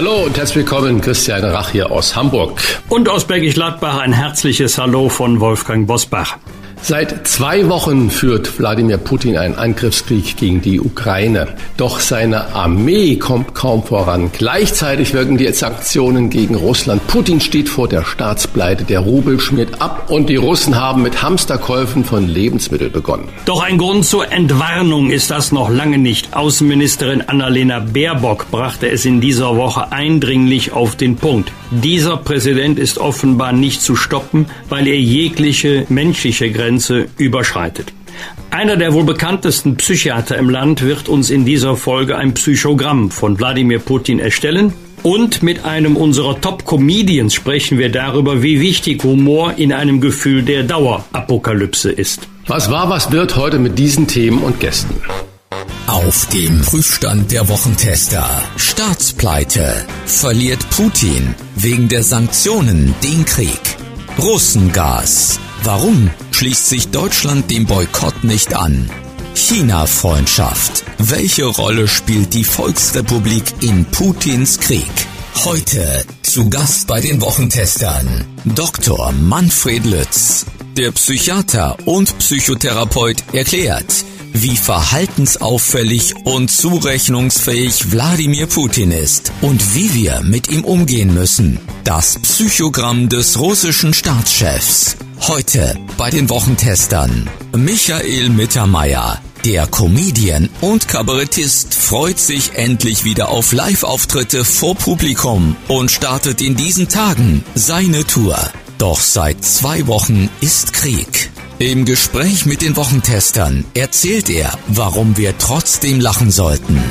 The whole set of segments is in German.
Hallo und herzlich willkommen, Christian Rach hier aus Hamburg. Und aus Bergisch Gladbach ein herzliches Hallo von Wolfgang Bosbach. Seit zwei Wochen führt Wladimir Putin einen Angriffskrieg gegen die Ukraine. Doch seine Armee kommt kaum voran. Gleichzeitig wirken die Sanktionen gegen Russland. Putin steht vor der Staatspleite. Der Rubel schmiert ab und die Russen haben mit Hamsterkäufen von Lebensmitteln begonnen. Doch ein Grund zur Entwarnung ist das noch lange nicht. Außenministerin Annalena Baerbock brachte es in dieser Woche eindringlich auf den Punkt. Dieser Präsident ist offenbar nicht zu stoppen, weil er jegliche menschliche Grenze Grenze überschreitet. Einer der wohl bekanntesten Psychiater im Land wird uns in dieser Folge ein Psychogramm von Wladimir Putin erstellen. Und mit einem unserer Top-Comedians sprechen wir darüber, wie wichtig Humor in einem Gefühl der Dauerapokalypse ist. Was war, was wird heute mit diesen Themen und Gästen? Auf dem Prüfstand der Wochentester. Staatspleite. Verliert Putin wegen der Sanktionen den Krieg. Russengas. Warum schließt sich Deutschland dem Boykott nicht an? China-Freundschaft. Welche Rolle spielt die Volksrepublik in Putins Krieg? Heute zu Gast bei den Wochentestern Dr. Manfred Lütz. Der Psychiater und Psychotherapeut erklärt, wie verhaltensauffällig und zurechnungsfähig Wladimir Putin ist und wie wir mit ihm umgehen müssen. Das Psychogramm des russischen Staatschefs. Heute bei den Wochentestern. Michael Mittermeier, der Comedian und Kabarettist freut sich endlich wieder auf Live-Auftritte vor Publikum und startet in diesen Tagen seine Tour. Doch seit zwei Wochen ist Krieg. Im Gespräch mit den Wochentestern erzählt er, warum wir trotzdem lachen sollten.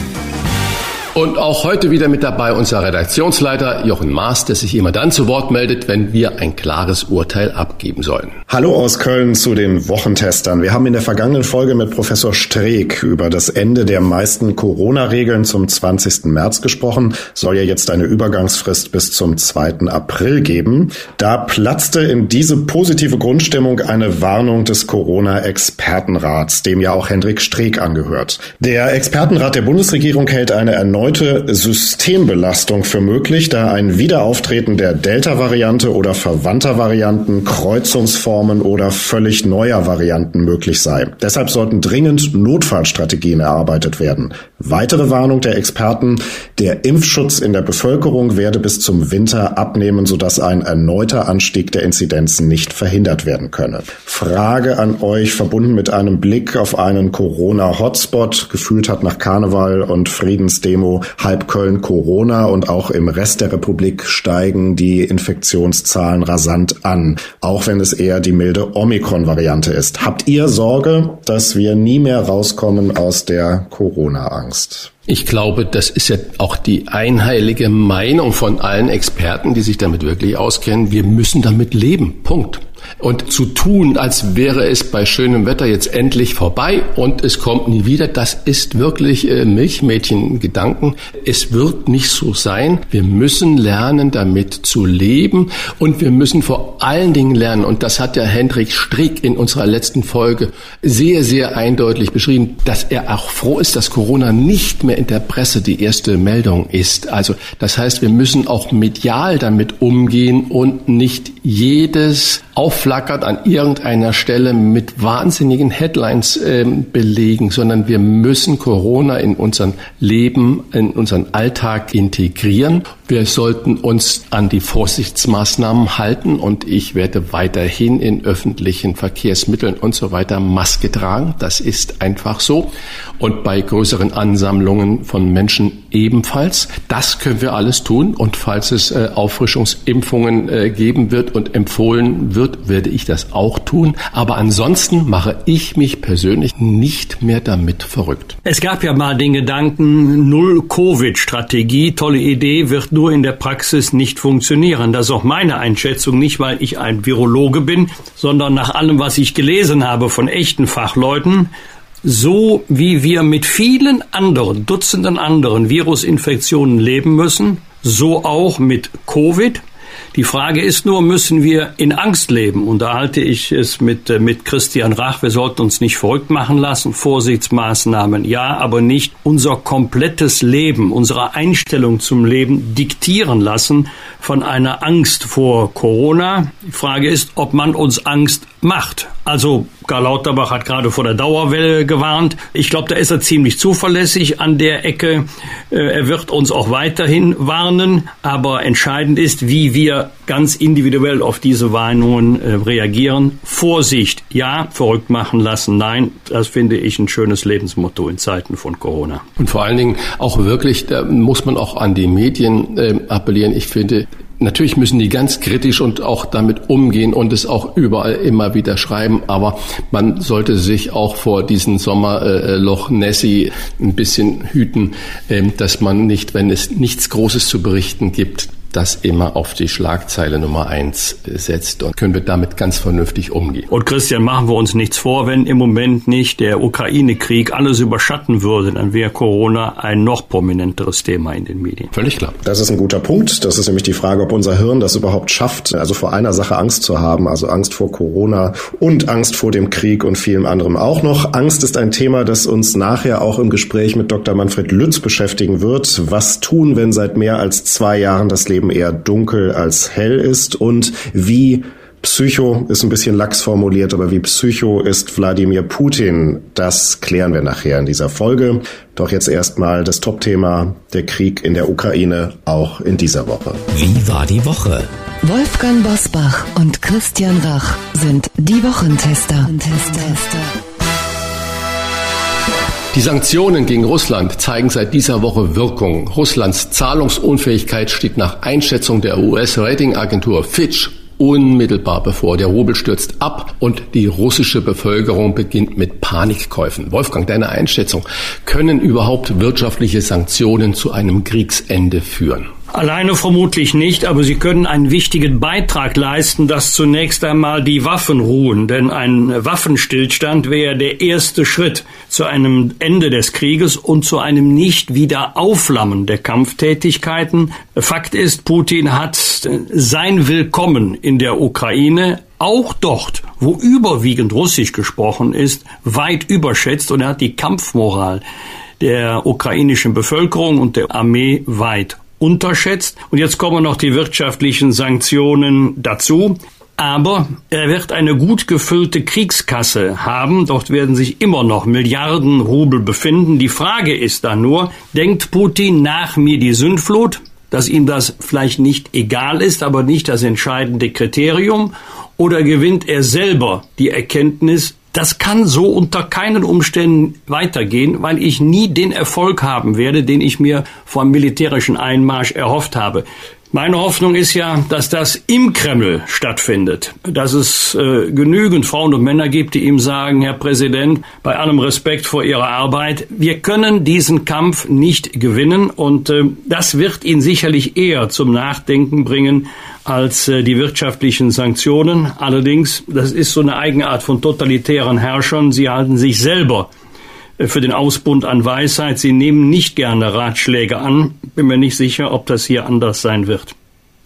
Und auch heute wieder mit dabei unser Redaktionsleiter Jochen Maas, der sich immer dann zu Wort meldet, wenn wir ein klares Urteil abgeben sollen. Hallo aus Köln zu den Wochentestern. Wir haben in der vergangenen Folge mit Professor Streeck über das Ende der meisten Corona-Regeln zum 20. März gesprochen. Soll ja jetzt eine Übergangsfrist bis zum 2. April geben. Da platzte in diese positive Grundstimmung eine Warnung des Corona-Expertenrats, dem ja auch Hendrik Streeck angehört. Der Expertenrat der Bundesregierung hält eine erneute erneute Systembelastung für möglich, da ein Wiederauftreten der Delta-Variante oder verwandter Varianten, Kreuzungsformen oder völlig neuer Varianten möglich sei. Deshalb sollten dringend Notfallstrategien erarbeitet werden. Weitere Warnung der Experten, der Impfschutz in der Bevölkerung werde bis zum Winter abnehmen, sodass ein erneuter Anstieg der Inzidenzen nicht verhindert werden könne. Frage an euch, verbunden mit einem Blick auf einen Corona-Hotspot, gefühlt hat nach Karneval und Friedensdemo halb Köln Corona und auch im Rest der Republik steigen die Infektionszahlen rasant an, auch wenn es eher die milde Omikron-Variante ist. Habt ihr Sorge, dass wir nie mehr rauskommen aus der Corona-Angst? Ich glaube, das ist ja auch die einheilige Meinung von allen Experten, die sich damit wirklich auskennen. Wir müssen damit leben. Punkt. Und zu tun, als wäre es bei schönem Wetter jetzt endlich vorbei und es kommt nie wieder, das ist wirklich äh, Milchmädchen-Gedanken. Es wird nicht so sein. Wir müssen lernen, damit zu leben und wir müssen vor allen Dingen lernen, und das hat ja Hendrik Strick in unserer letzten Folge sehr, sehr eindeutig beschrieben, dass er auch froh ist, dass Corona nicht mehr in der Presse die erste Meldung ist. Also das heißt, wir müssen auch medial damit umgehen und nicht jedes aufflackert an irgendeiner Stelle mit wahnsinnigen Headlines äh, belegen, sondern wir müssen Corona in unser Leben, in unseren Alltag integrieren. Wir sollten uns an die Vorsichtsmaßnahmen halten und ich werde weiterhin in öffentlichen Verkehrsmitteln und so weiter Maske tragen. Das ist einfach so. Und bei größeren Ansammlungen von Menschen ebenfalls. Das können wir alles tun. Und falls es äh, Auffrischungsimpfungen äh, geben wird und empfohlen wird, werde ich das auch tun. Aber ansonsten mache ich mich persönlich nicht mehr damit verrückt. Es gab ja mal den Gedanken, Null-Covid-Strategie, tolle Idee, wird nur in der Praxis nicht funktionieren. Das ist auch meine Einschätzung, nicht weil ich ein Virologe bin, sondern nach allem, was ich gelesen habe von echten Fachleuten so wie wir mit vielen anderen, Dutzenden anderen Virusinfektionen leben müssen, so auch mit Covid. Die Frage ist nur, müssen wir in Angst leben? Und da halte ich es mit, äh, mit Christian Rach. Wir sollten uns nicht verrückt machen lassen. Vorsichtsmaßnahmen, ja, aber nicht unser komplettes Leben, unsere Einstellung zum Leben diktieren lassen von einer Angst vor Corona. Die Frage ist, ob man uns Angst macht. Also Karl Lauterbach hat gerade vor der Dauerwelle gewarnt. Ich glaube, da ist er ziemlich zuverlässig an der Ecke. Äh, er wird uns auch weiterhin warnen. Aber entscheidend ist, wie wir ganz individuell auf diese Warnungen äh, reagieren. Vorsicht, ja, verrückt machen lassen, nein. Das finde ich ein schönes Lebensmotto in Zeiten von Corona. Und vor allen Dingen auch wirklich, da muss man auch an die Medien äh, appellieren. Ich finde, Natürlich müssen die ganz kritisch und auch damit umgehen und es auch überall immer wieder schreiben, aber man sollte sich auch vor diesem Sommerloch Nessie ein bisschen hüten, ähm, dass man nicht, wenn es nichts Großes zu berichten gibt, das immer auf die Schlagzeile Nummer eins setzt und können wir damit ganz vernünftig umgehen. Und Christian, machen wir uns nichts vor, wenn im Moment nicht der Ukraine-Krieg alles überschatten würde, dann wäre Corona ein noch prominenteres Thema in den Medien. Völlig klar. Das ist ein guter Punkt. Das ist nämlich die Frage, ob unser Hirn das überhaupt schafft, also vor einer Sache Angst zu haben, also Angst vor Corona und Angst vor dem Krieg und vielem anderem auch noch. Angst ist ein Thema, das uns nachher auch im Gespräch mit Dr. Manfred Lütz beschäftigen wird. Was tun, wenn seit mehr als zwei Jahren das Leben Leben eher dunkel als hell ist und wie Psycho ist ein bisschen lax formuliert, aber wie Psycho ist Wladimir Putin, das klären wir nachher in dieser Folge. Doch jetzt erstmal das Topthema, der Krieg in der Ukraine, auch in dieser Woche. Wie war die Woche? Wolfgang Bosbach und Christian Rach sind die Wochentester. Die Sanktionen gegen Russland zeigen seit dieser Woche Wirkung. Russlands Zahlungsunfähigkeit steht nach Einschätzung der US-Ratingagentur Fitch unmittelbar bevor. Der Rubel stürzt ab und die russische Bevölkerung beginnt mit Panikkäufen. Wolfgang, deine Einschätzung, können überhaupt wirtschaftliche Sanktionen zu einem Kriegsende führen? Alleine vermutlich nicht, aber sie können einen wichtigen Beitrag leisten, dass zunächst einmal die Waffen ruhen. Denn ein Waffenstillstand wäre der erste Schritt zu einem Ende des Krieges und zu einem nicht wieder Aufflammen der Kampftätigkeiten. Fakt ist, Putin hat sein Willkommen in der Ukraine auch dort, wo überwiegend Russisch gesprochen ist, weit überschätzt und er hat die Kampfmoral der ukrainischen Bevölkerung und der Armee weit unterschätzt. Und jetzt kommen noch die wirtschaftlichen Sanktionen dazu. Aber er wird eine gut gefüllte Kriegskasse haben. Dort werden sich immer noch Milliarden Rubel befinden. Die Frage ist dann nur, denkt Putin nach mir die Sündflut, dass ihm das vielleicht nicht egal ist, aber nicht das entscheidende Kriterium? Oder gewinnt er selber die Erkenntnis, das kann so unter keinen Umständen weitergehen, weil ich nie den Erfolg haben werde, den ich mir vom militärischen Einmarsch erhofft habe. Meine Hoffnung ist ja, dass das im Kreml stattfindet, dass es äh, genügend Frauen und Männer gibt, die ihm sagen, Herr Präsident, bei allem Respekt vor Ihrer Arbeit, wir können diesen Kampf nicht gewinnen. Und äh, das wird ihn sicherlich eher zum Nachdenken bringen als äh, die wirtschaftlichen Sanktionen. Allerdings, das ist so eine Eigenart von totalitären Herrschern, sie halten sich selber für den Ausbund an Weisheit. Sie nehmen nicht gerne Ratschläge an. Bin mir nicht sicher, ob das hier anders sein wird.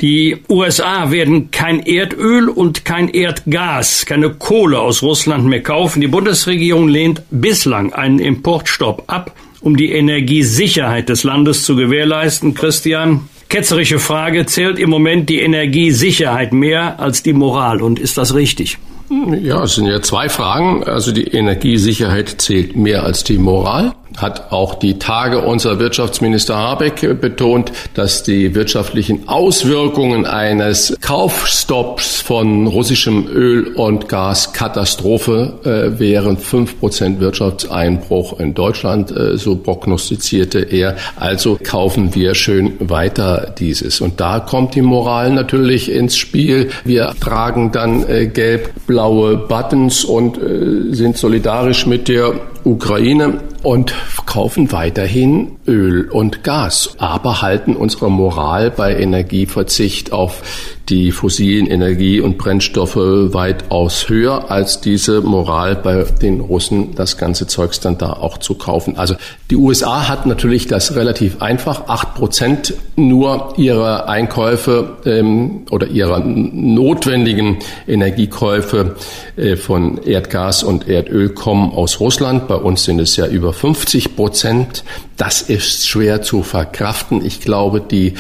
Die USA werden kein Erdöl und kein Erdgas, keine Kohle aus Russland mehr kaufen. Die Bundesregierung lehnt bislang einen Importstopp ab, um die Energiesicherheit des Landes zu gewährleisten. Christian, ketzerische Frage, zählt im Moment die Energiesicherheit mehr als die Moral und ist das richtig? Ja, es sind ja zwei Fragen. Also die Energiesicherheit zählt mehr als die Moral hat auch die Tage unser Wirtschaftsminister Habeck betont, dass die wirtschaftlichen Auswirkungen eines Kaufstopps von russischem Öl und Gas Katastrophe äh, wären. Fünf Prozent Wirtschaftseinbruch in Deutschland, äh, so prognostizierte er. Also kaufen wir schön weiter dieses. Und da kommt die Moral natürlich ins Spiel. Wir tragen dann äh, gelb-blaue Buttons und äh, sind solidarisch mit der Ukraine und kaufen weiterhin Öl und Gas, aber halten unsere Moral bei Energieverzicht auf die fossilen Energie- und Brennstoffe weitaus höher als diese Moral bei den Russen, das ganze Zeugs dann da auch zu kaufen. Also die USA hat natürlich das relativ einfach. Acht Prozent nur ihrer Einkäufe ähm, oder ihrer notwendigen Energiekäufe äh, von Erdgas und Erdöl kommen aus Russland. Bei uns sind es ja über 50 Prozent. Das ist schwer zu verkraften. Ich glaube, die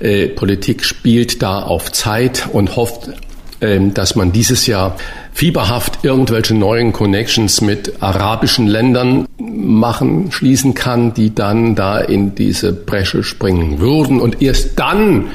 äh, Politik spielt da auf Zeit und hofft, ähm, dass man dieses Jahr fieberhaft irgendwelche neuen Connections mit arabischen Ländern machen, schließen kann, die dann da in diese Bresche springen würden. Und erst dann,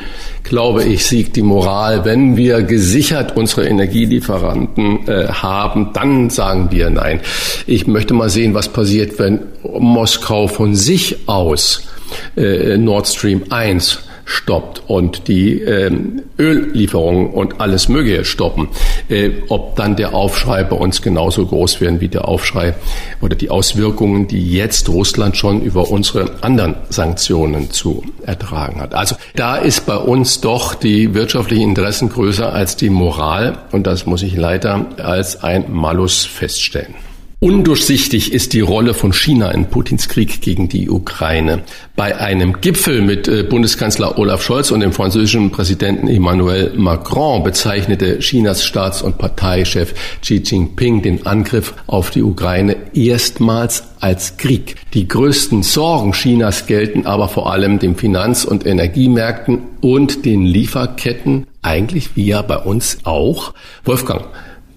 glaube ich, siegt die Moral. Wenn wir gesichert unsere Energielieferanten äh, haben, dann sagen wir nein. Ich möchte mal sehen, was passiert, wenn Moskau von sich aus äh, Nord Stream 1 stoppt und die ähm, Öllieferungen und alles Mögliche stoppen, äh, ob dann der Aufschrei bei uns genauso groß werden wie der Aufschrei oder die Auswirkungen, die jetzt Russland schon über unsere anderen Sanktionen zu ertragen hat. Also da ist bei uns doch die wirtschaftlichen Interessen größer als die Moral und das muss ich leider als ein Malus feststellen. Undurchsichtig ist die Rolle von China in Putins Krieg gegen die Ukraine. Bei einem Gipfel mit äh, Bundeskanzler Olaf Scholz und dem französischen Präsidenten Emmanuel Macron bezeichnete Chinas Staats- und Parteichef Xi Jinping den Angriff auf die Ukraine erstmals als Krieg. Die größten Sorgen Chinas gelten aber vor allem den Finanz- und Energiemärkten und den Lieferketten, eigentlich wie ja bei uns auch. Wolfgang,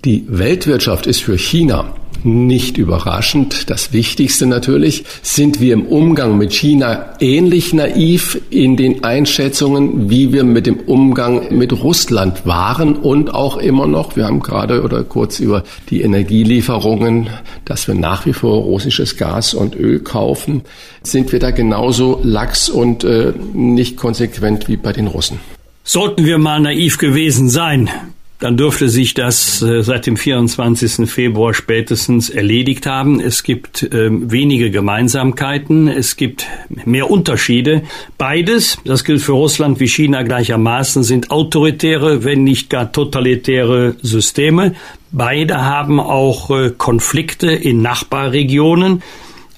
die Weltwirtschaft ist für China nicht überraschend. Das Wichtigste natürlich, sind wir im Umgang mit China ähnlich naiv in den Einschätzungen, wie wir mit dem Umgang mit Russland waren und auch immer noch. Wir haben gerade oder kurz über die Energielieferungen, dass wir nach wie vor russisches Gas und Öl kaufen. Sind wir da genauso lax und äh, nicht konsequent wie bei den Russen? Sollten wir mal naiv gewesen sein, dann dürfte sich das äh, seit dem 24. Februar spätestens erledigt haben. Es gibt äh, wenige Gemeinsamkeiten, es gibt mehr Unterschiede. Beides, das gilt für Russland wie China gleichermaßen, sind autoritäre, wenn nicht gar totalitäre Systeme. Beide haben auch äh, Konflikte in Nachbarregionen,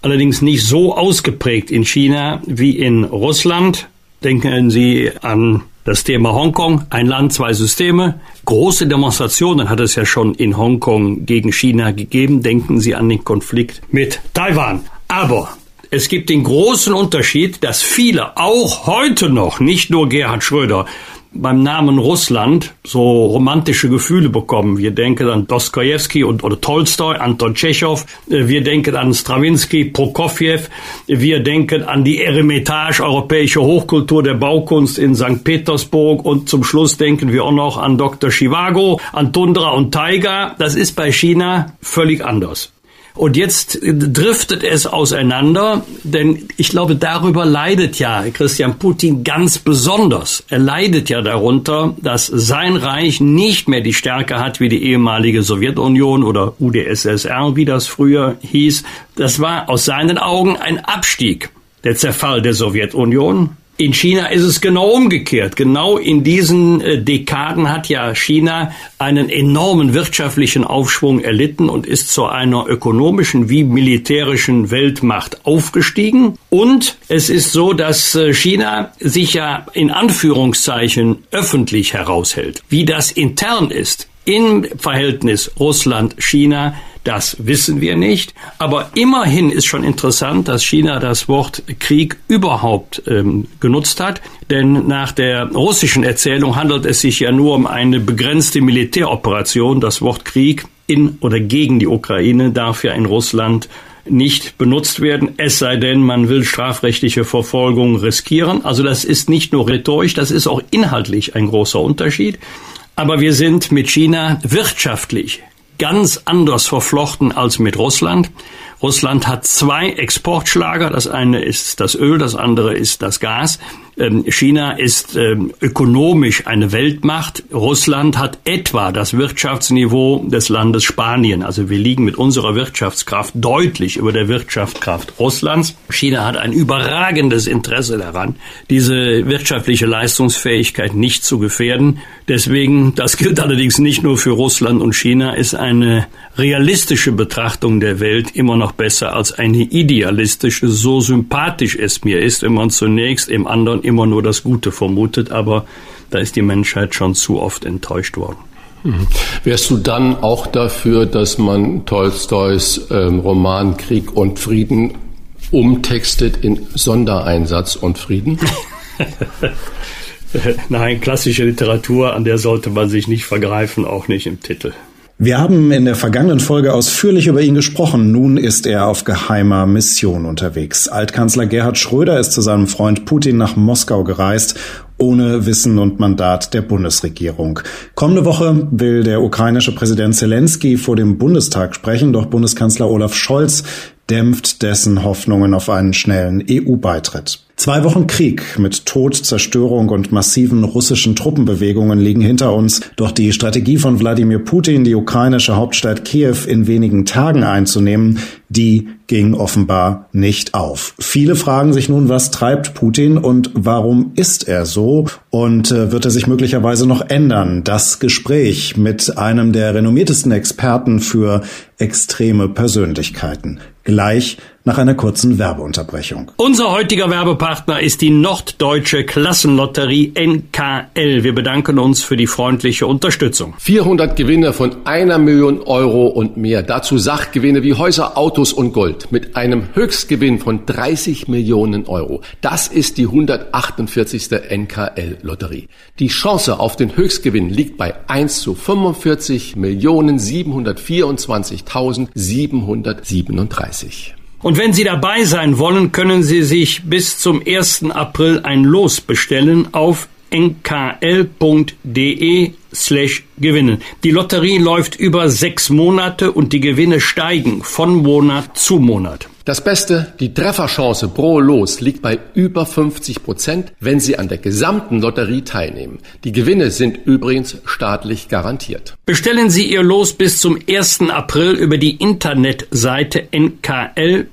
allerdings nicht so ausgeprägt in China wie in Russland. Denken Sie an das Thema Hongkong, ein Land, zwei Systeme. Große Demonstrationen hat es ja schon in Hongkong gegen China gegeben. Denken Sie an den Konflikt mit Taiwan. Aber es gibt den großen Unterschied, dass viele auch heute noch, nicht nur Gerhard Schröder, beim Namen Russland so romantische Gefühle bekommen. Wir denken an Dostoevsky und oder Tolstoi, Anton Tschechow. Wir denken an Stravinsky, Prokofjew. Wir denken an die Eremitage, europäische Hochkultur der Baukunst in St. Petersburg. Und zum Schluss denken wir auch noch an Dr. Chivago, an Tundra und Taiga. Das ist bei China völlig anders. Und jetzt driftet es auseinander, denn ich glaube, darüber leidet ja Christian Putin ganz besonders. Er leidet ja darunter, dass sein Reich nicht mehr die Stärke hat wie die ehemalige Sowjetunion oder UdSSR, wie das früher hieß. Das war aus seinen Augen ein Abstieg. Der Zerfall der Sowjetunion, in China ist es genau umgekehrt. Genau in diesen äh, Dekaden hat ja China einen enormen wirtschaftlichen Aufschwung erlitten und ist zu einer ökonomischen wie militärischen Weltmacht aufgestiegen. Und es ist so, dass äh, China sich ja in Anführungszeichen öffentlich heraushält. Wie das intern ist, im Verhältnis Russland-China, Das wissen wir nicht. Aber immerhin ist schon interessant, dass China das Wort Krieg überhaupt ähm, genutzt hat. Denn nach der russischen Erzählung handelt es sich ja nur um eine begrenzte Militäroperation. Das Wort Krieg in oder gegen die Ukraine darf ja in Russland nicht benutzt werden, es sei denn, man will strafrechtliche Verfolgung riskieren. Also das ist nicht nur rhetorisch, das ist auch inhaltlich ein großer Unterschied. Aber wir sind mit China wirtschaftlich ganz anders verflochten als mit Russland. Russland hat zwei Exportschlager. Das eine ist das Öl, das andere ist das Gas. Ähm, China ist ähm, ökonomisch eine Weltmacht. Russland hat etwa das Wirtschaftsniveau des Landes Spanien. Also wir liegen mit unserer Wirtschaftskraft deutlich über der Wirtschaftskraft Russlands. China hat ein überragendes Interesse daran, diese wirtschaftliche Leistungsfähigkeit nicht zu gefährden. Deswegen, das gilt allerdings nicht nur für Russland und China, ist eine realistische Betrachtung der Welt immer noch besser als eine idealistische, so sympathisch es mir ist, wenn man zunächst im anderen immer nur das Gute vermutet, aber da ist die Menschheit schon zu oft enttäuscht worden. Mhm. Wärst du dann auch dafür, dass man Tolstois ähm, Roman Krieg und Frieden umtextet in Sondereinsatz und Frieden? Nein, klassische Literatur, an der sollte man sich nicht vergreifen, auch nicht im Titel. Wir haben in der vergangenen Folge ausführlich über ihn gesprochen. Nun ist er auf geheimer Mission unterwegs. Altkanzler Gerhard Schröder ist zu seinem Freund Putin nach Moskau gereist, ohne Wissen und Mandat der Bundesregierung. Kommende Woche will der ukrainische Präsident Zelensky vor dem Bundestag sprechen, doch Bundeskanzler Olaf Scholz dämpft dessen Hoffnungen auf einen schnellen EU-Beitritt. Zwei Wochen Krieg mit Tod, Zerstörung und massiven russischen Truppenbewegungen liegen hinter uns. Doch die Strategie von Wladimir Putin, die ukrainische Hauptstadt Kiew in wenigen Tagen einzunehmen, die ging offenbar nicht auf. Viele fragen sich nun, was treibt Putin und warum ist er so? Und äh, wird er sich möglicherweise noch ändern? Das Gespräch mit einem der renommiertesten Experten für extreme Persönlichkeiten. Gleich nach einer kurzen Werbeunterbrechung. Unser heutiger Werbepartner ist die Norddeutsche Klassenlotterie NKL. Wir bedanken uns für die freundliche Unterstützung. 400 Gewinne von einer Million Euro und mehr. Dazu Sachgewinne wie Häuser, Autos und Gold mit einem Höchstgewinn von 30 Millionen Euro. Das ist die 148. NKL-Lotterie. Die Chance auf den Höchstgewinn liegt bei 1 zu 45 Millionen 724.737. Und wenn Sie dabei sein wollen, können Sie sich bis zum 1. April ein Los bestellen auf nkl.de slash gewinnen. Die Lotterie läuft über sechs Monate und die Gewinne steigen von Monat zu Monat. Das Beste, die Trefferchance pro Los liegt bei über 50 Prozent, wenn Sie an der gesamten Lotterie teilnehmen. Die Gewinne sind übrigens staatlich garantiert. Bestellen Sie Ihr Los bis zum 1. April über die Internetseite nkl.de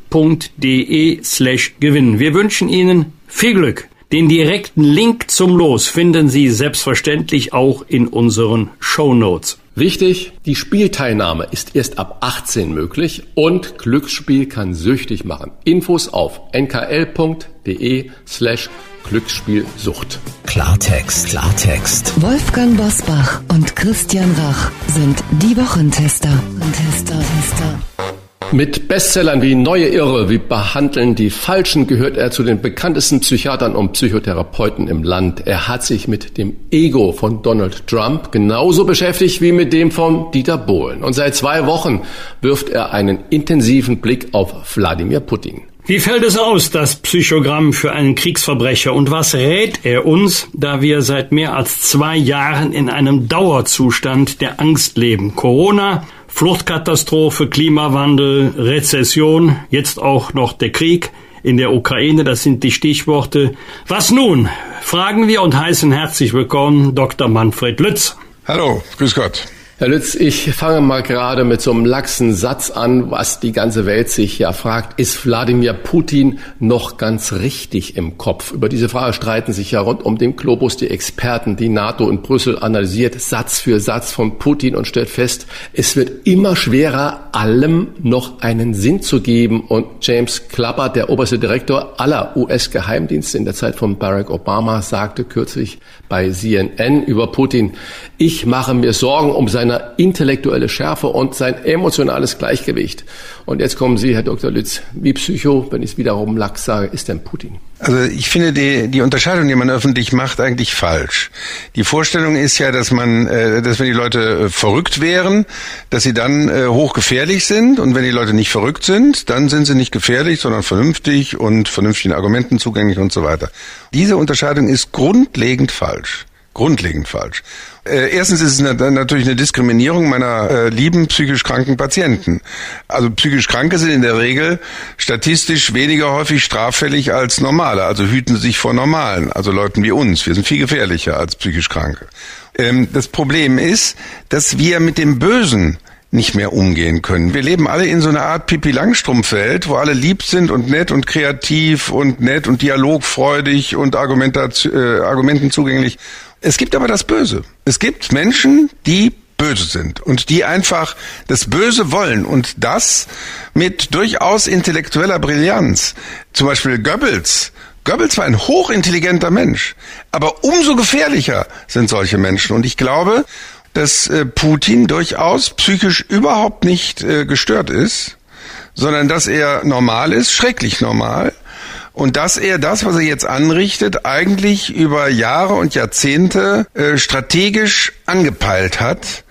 slash gewinnen. Wir wünschen Ihnen viel Glück. Den direkten Link zum Los finden Sie selbstverständlich auch in unseren Show Notes. Wichtig, die Spielteilnahme ist erst ab 18 möglich und Glücksspiel kann süchtig machen. Infos auf nkl.de slash Glücksspielsucht. Klartext, Klartext. Wolfgang Bosbach und Christian Rach sind die Wochentester. Tester, Tester. Mit Bestsellern wie Neue Irre, wie Behandeln die Falschen gehört er zu den bekanntesten Psychiatern und Psychotherapeuten im Land. Er hat sich mit dem Ego von Donald Trump genauso beschäftigt wie mit dem von Dieter Bohlen. Und seit zwei Wochen wirft er einen intensiven Blick auf Wladimir Putin. Wie fällt es aus, das Psychogramm für einen Kriegsverbrecher? Und was rät er uns, da wir seit mehr als zwei Jahren in einem Dauerzustand der Angst leben? Corona, Fluchtkatastrophe, Klimawandel, Rezession, jetzt auch noch der Krieg in der Ukraine, das sind die Stichworte. Was nun? Fragen wir und heißen herzlich willkommen Dr. Manfred Lütz. Hallo, grüß Gott. Herr Lütz, ich fange mal gerade mit so einem laxen Satz an, was die ganze Welt sich ja fragt. Ist Wladimir Putin noch ganz richtig im Kopf? Über diese Frage streiten sich ja rund um den Globus die Experten. Die NATO in Brüssel analysiert Satz für Satz von Putin und stellt fest, es wird immer schwerer, allem noch einen Sinn zu geben. Und James Clapper, der oberste Direktor aller US-Geheimdienste in der Zeit von Barack Obama, sagte kürzlich bei CNN über Putin, ich mache mir Sorgen um seine seine intellektuelle Schärfe und sein emotionales Gleichgewicht. Und jetzt kommen Sie, Herr Dr. Lütz, wie Psycho, wenn ich es wiederum lax sage, ist denn Putin? Also ich finde die, die Unterscheidung, die man öffentlich macht, eigentlich falsch. Die Vorstellung ist ja, dass man, äh, dass wenn die Leute äh, verrückt wären, dass sie dann äh, hochgefährlich sind und wenn die Leute nicht verrückt sind, dann sind sie nicht gefährlich, sondern vernünftig und vernünftigen Argumenten zugänglich und so weiter. Diese Unterscheidung ist grundlegend falsch. Grundlegend falsch. Äh, erstens ist es natürlich eine Diskriminierung meiner äh, lieben psychisch kranken Patienten. Also psychisch Kranke sind in der Regel statistisch weniger häufig straffällig als normale, also hüten sich vor normalen, also Leuten wie uns. Wir sind viel gefährlicher als psychisch Kranke. Ähm, das Problem ist, dass wir mit dem Bösen nicht mehr umgehen können. Wir leben alle in so einer Art Pipi Langstrumpf-Welt, wo alle lieb sind und nett und kreativ und nett und dialogfreudig und Argumentation, äh, Argumenten zugänglich. Es gibt aber das Böse. Es gibt Menschen, die böse sind und die einfach das Böse wollen und das mit durchaus intellektueller Brillanz. Zum Beispiel Goebbels. Goebbels war ein hochintelligenter Mensch, aber umso gefährlicher sind solche Menschen. Und ich glaube, dass äh, Putin durchaus psychisch überhaupt nicht äh, gestört ist, sondern dass er normal ist, schrecklich normal und dass er das, was er jetzt anrichtet, eigentlich über Jahre und Jahrzehnte äh, strategisch angepeilt hat.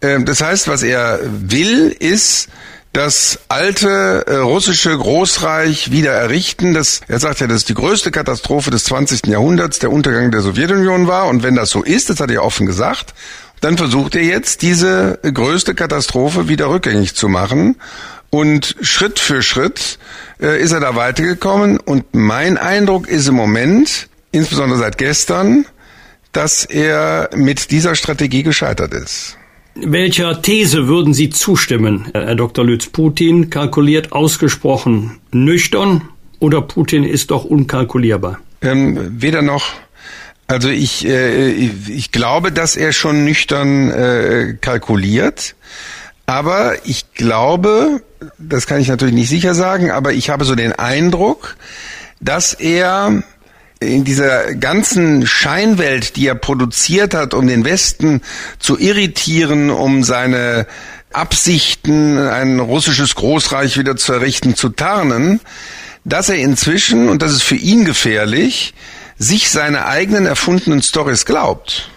Äh, das heißt, was er will, ist das alte äh, russische Großreich wieder errichten. Das, er sagt ja, das ist die größte Katastrophe des 20. Jahrhunderts, der Untergang der Sowjetunion war. Und wenn das so ist, das hat er offen gesagt, dann versucht er jetzt, diese größte Katastrophe wieder rückgängig zu machen. Und Schritt für Schritt äh, ist er da weitergekommen. Und mein Eindruck ist im Moment, insbesondere seit gestern, dass er mit dieser Strategie gescheitert ist. Welcher These würden Sie zustimmen, Herr Dr. Lütz? Putin kalkuliert ausgesprochen nüchtern oder Putin ist doch unkalkulierbar? Ähm, weder noch. Also ich, äh, ich glaube, dass er schon nüchtern äh, kalkuliert. Aber ich glaube, das kann ich natürlich nicht sicher sagen, aber ich habe so den Eindruck, dass er in dieser ganzen Scheinwelt, die er produziert hat, um den Westen zu irritieren, um seine Absichten, ein russisches Großreich wieder zu errichten, zu tarnen, dass er inzwischen, und das ist für ihn gefährlich, sich seine eigenen erfundenen Stories glaubt.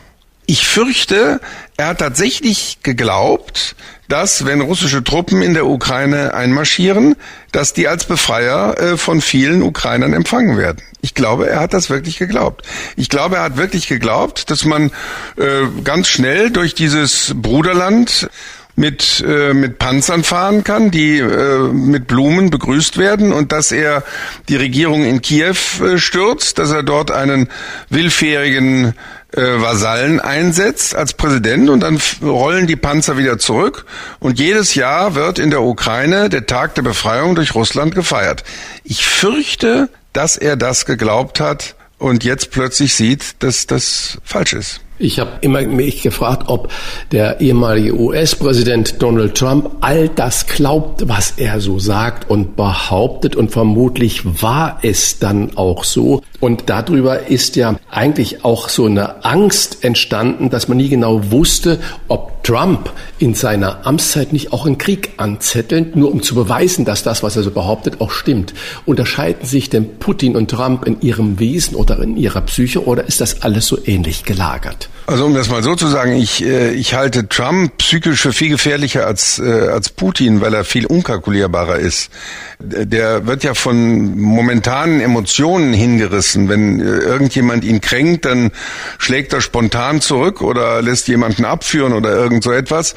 Ich fürchte, er hat tatsächlich geglaubt, dass wenn russische Truppen in der Ukraine einmarschieren, dass die als Befreier äh, von vielen Ukrainern empfangen werden. Ich glaube, er hat das wirklich geglaubt. Ich glaube, er hat wirklich geglaubt, dass man äh, ganz schnell durch dieses Bruderland mit, äh, mit Panzern fahren kann, die äh, mit Blumen begrüßt werden und dass er die Regierung in Kiew äh, stürzt, dass er dort einen willfährigen äh, Vasallen einsetzt als Präsident und dann rollen die Panzer wieder zurück und jedes Jahr wird in der Ukraine der Tag der Befreiung durch Russland gefeiert. Ich fürchte, dass er das geglaubt hat und jetzt plötzlich sieht, dass das falsch ist. Ich habe immer mich gefragt, ob der ehemalige US-Präsident Donald Trump all das glaubt, was er so sagt und behauptet. Und vermutlich war es dann auch so. Und darüber ist ja eigentlich auch so eine Angst entstanden, dass man nie genau wusste, ob Trump in seiner Amtszeit nicht auch einen Krieg anzettelt, nur um zu beweisen, dass das, was er so behauptet, auch stimmt. Unterscheiden sich denn Putin und Trump in ihrem Wesen oder in ihrer Psyche oder ist das alles so ähnlich gelagert? Also um das mal so zu sagen, ich, äh, ich halte Trump psychisch für viel gefährlicher als, äh, als Putin, weil er viel unkalkulierbarer ist. Der wird ja von momentanen Emotionen hingerissen. Wenn äh, irgendjemand ihn kränkt, dann schlägt er spontan zurück oder lässt jemanden abführen oder irgend so etwas.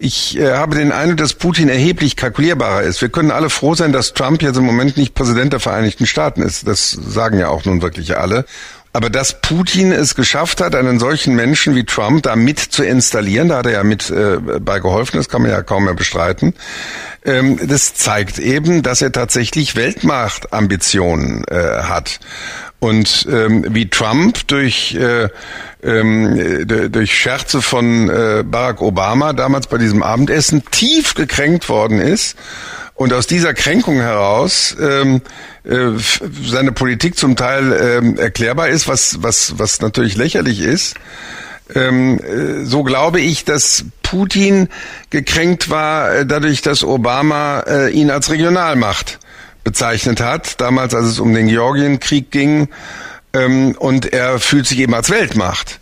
Ich äh, habe den Eindruck, dass Putin erheblich kalkulierbarer ist. Wir können alle froh sein, dass Trump jetzt im Moment nicht Präsident der Vereinigten Staaten ist. Das sagen ja auch nun wirklich alle. Aber dass Putin es geschafft hat, einen solchen Menschen wie Trump da mit zu installieren, da hat er ja mit äh, bei geholfen, das kann man ja kaum mehr bestreiten, ähm, das zeigt eben, dass er tatsächlich Weltmachtambitionen äh, hat. Und ähm, wie Trump durch äh, ähm, durch Scherze von äh, Barack Obama damals bei diesem Abendessen tief gekränkt worden ist und aus dieser Kränkung heraus ähm, äh, seine Politik zum Teil ähm, erklärbar ist, was, was, was natürlich lächerlich ist, Ähm, äh, so glaube ich, dass Putin gekränkt war äh, dadurch, dass Obama äh, ihn als Regionalmacht bezeichnet hat, damals als es um den Georgienkrieg ging. Ähm, und er fühlt sich eben als Weltmacht.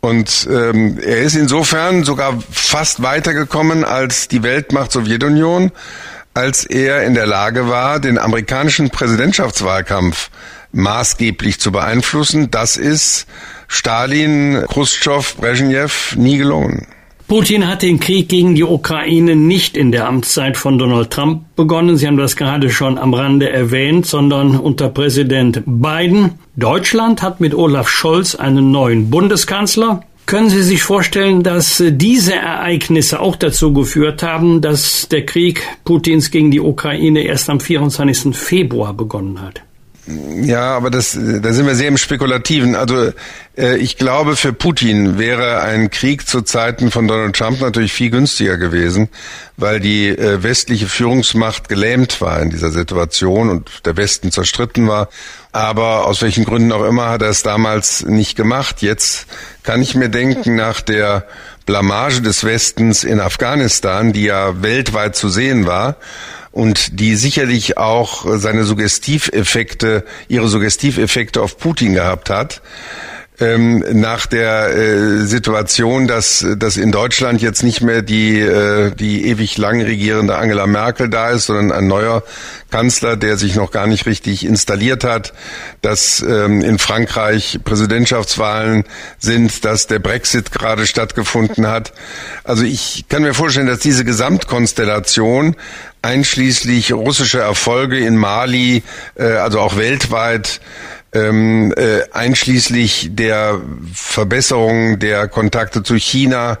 Und ähm, er ist insofern sogar fast weitergekommen als die Weltmacht Sowjetunion, als er in der Lage war, den amerikanischen Präsidentschaftswahlkampf maßgeblich zu beeinflussen. Das ist Stalin, Khrushchev, Brezhnev nie gelungen. Putin hat den Krieg gegen die Ukraine nicht in der Amtszeit von Donald Trump begonnen. Sie haben das gerade schon am Rande erwähnt, sondern unter Präsident Biden. Deutschland hat mit Olaf Scholz einen neuen Bundeskanzler. Können Sie sich vorstellen, dass diese Ereignisse auch dazu geführt haben, dass der Krieg Putins gegen die Ukraine erst am 24. Februar begonnen hat? Ja, aber das, da sind wir sehr im Spekulativen. Also äh, ich glaube, für Putin wäre ein Krieg zu Zeiten von Donald Trump natürlich viel günstiger gewesen, weil die äh, westliche Führungsmacht gelähmt war in dieser Situation und der Westen zerstritten war. Aber aus welchen Gründen auch immer hat er es damals nicht gemacht. Jetzt kann ich mir denken, nach der Blamage des Westens in Afghanistan, die ja weltweit zu sehen war, und die sicherlich auch seine Suggestiveffekte, ihre Suggestiveffekte auf Putin gehabt hat ähm, nach der äh, Situation, dass, dass in Deutschland jetzt nicht mehr die, äh, die ewig lang regierende Angela Merkel da ist, sondern ein neuer Kanzler, der sich noch gar nicht richtig installiert hat, dass ähm, in Frankreich Präsidentschaftswahlen sind, dass der Brexit gerade stattgefunden hat. Also ich kann mir vorstellen, dass diese Gesamtkonstellation einschließlich russischer Erfolge in Mali, äh, also auch weltweit, ähm, äh, einschließlich der Verbesserung der Kontakte zu China,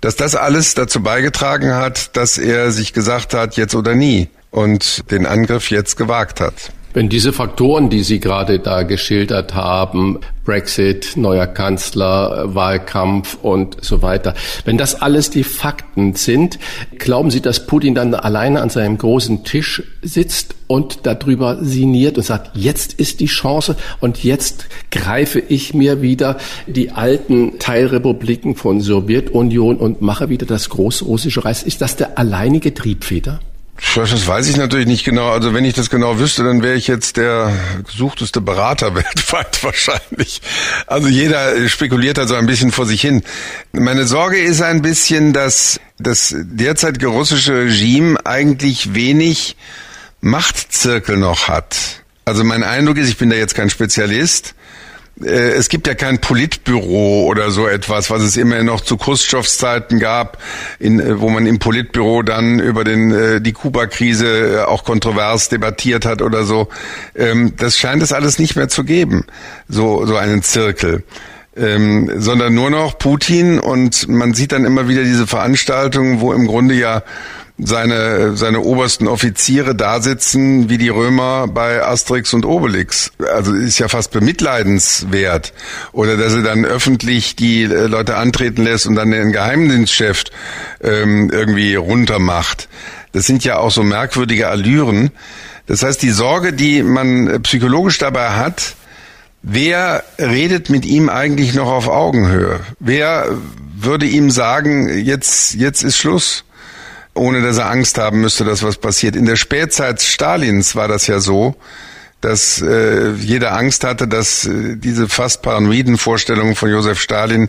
dass das alles dazu beigetragen hat, dass er sich gesagt hat, jetzt oder nie und den Angriff jetzt gewagt hat. Wenn diese Faktoren, die Sie gerade da geschildert haben, Brexit, neuer Kanzler, Wahlkampf und so weiter, wenn das alles die Fakten sind, glauben Sie, dass Putin dann alleine an seinem großen Tisch sitzt und darüber sinniert und sagt, jetzt ist die Chance und jetzt greife ich mir wieder die alten Teilrepubliken von Sowjetunion und mache wieder das große russische Reich. Ist das der alleinige Triebfeder? Das weiß ich natürlich nicht genau. Also wenn ich das genau wüsste, dann wäre ich jetzt der gesuchteste Berater weltweit wahrscheinlich. Also jeder spekuliert da so ein bisschen vor sich hin. Meine Sorge ist ein bisschen, dass das derzeitige russische Regime eigentlich wenig Machtzirkel noch hat. Also mein Eindruck ist, ich bin da jetzt kein Spezialist, es gibt ja kein Politbüro oder so etwas, was es immer noch zu Khrushchevs Zeiten gab, in, äh, wo man im Politbüro dann über den, äh, die Kuba-Krise auch kontrovers debattiert hat oder so. Ähm, das scheint es alles nicht mehr zu geben, so, so einen Zirkel. Ähm, sondern nur noch Putin und man sieht dann immer wieder diese Veranstaltungen, wo im Grunde ja seine, seine obersten Offiziere da sitzen wie die Römer bei Asterix und Obelix. Also ist ja fast bemitleidenswert. Oder dass er dann öffentlich die äh, Leute antreten lässt und dann den Geheimdienstchef ähm, irgendwie runtermacht. Das sind ja auch so merkwürdige Allüren. Das heißt, die Sorge, die man psychologisch dabei hat, wer redet mit ihm eigentlich noch auf Augenhöhe? Wer würde ihm sagen, jetzt, jetzt ist Schluss? Ohne dass er Angst haben müsste, dass was passiert. In der Spätzeit Stalins war das ja so, dass äh, jeder Angst hatte, dass äh, diese fast paranoiden Vorstellungen von Josef Stalin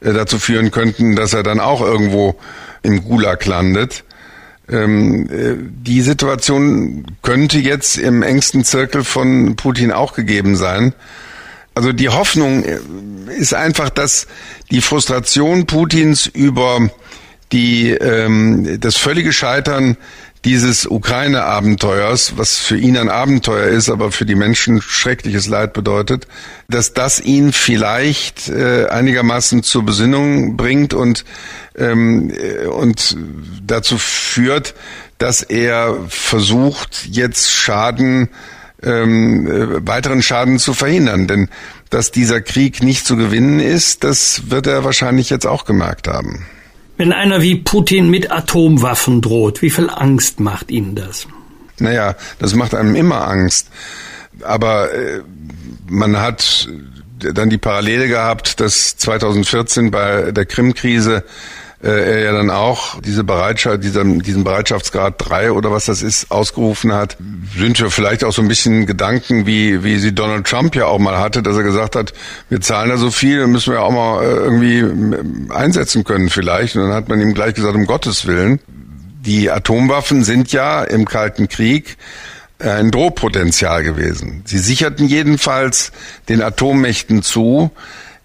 äh, dazu führen könnten, dass er dann auch irgendwo im Gulag landet. Ähm, äh, die Situation könnte jetzt im engsten Zirkel von Putin auch gegeben sein. Also die Hoffnung äh, ist einfach, dass die Frustration Putins über die ähm, das völlige Scheitern dieses Ukraine-Abenteuers, was für ihn ein Abenteuer ist, aber für die Menschen schreckliches Leid bedeutet, dass das ihn vielleicht äh, einigermaßen zur Besinnung bringt und ähm, äh, und dazu führt, dass er versucht, jetzt Schaden ähm, äh, weiteren Schaden zu verhindern. Denn dass dieser Krieg nicht zu gewinnen ist, das wird er wahrscheinlich jetzt auch gemerkt haben. Wenn einer wie Putin mit Atomwaffen droht, wie viel Angst macht Ihnen das? Naja, das macht einem immer Angst. Aber äh, man hat dann die Parallele gehabt, dass 2014 bei der Krim-Krise äh, er ja dann auch diese Bereitschaft, diesen, diesen Bereitschaftsgrad drei oder was das ist, ausgerufen hat, sind wir vielleicht auch so ein bisschen Gedanken, wie, wie sie Donald Trump ja auch mal hatte, dass er gesagt hat, wir zahlen da so viel, müssen wir auch mal äh, irgendwie einsetzen können vielleicht. Und dann hat man ihm gleich gesagt, um Gottes Willen. Die Atomwaffen sind ja im Kalten Krieg ein Drohpotenzial gewesen. Sie sicherten jedenfalls den Atommächten zu,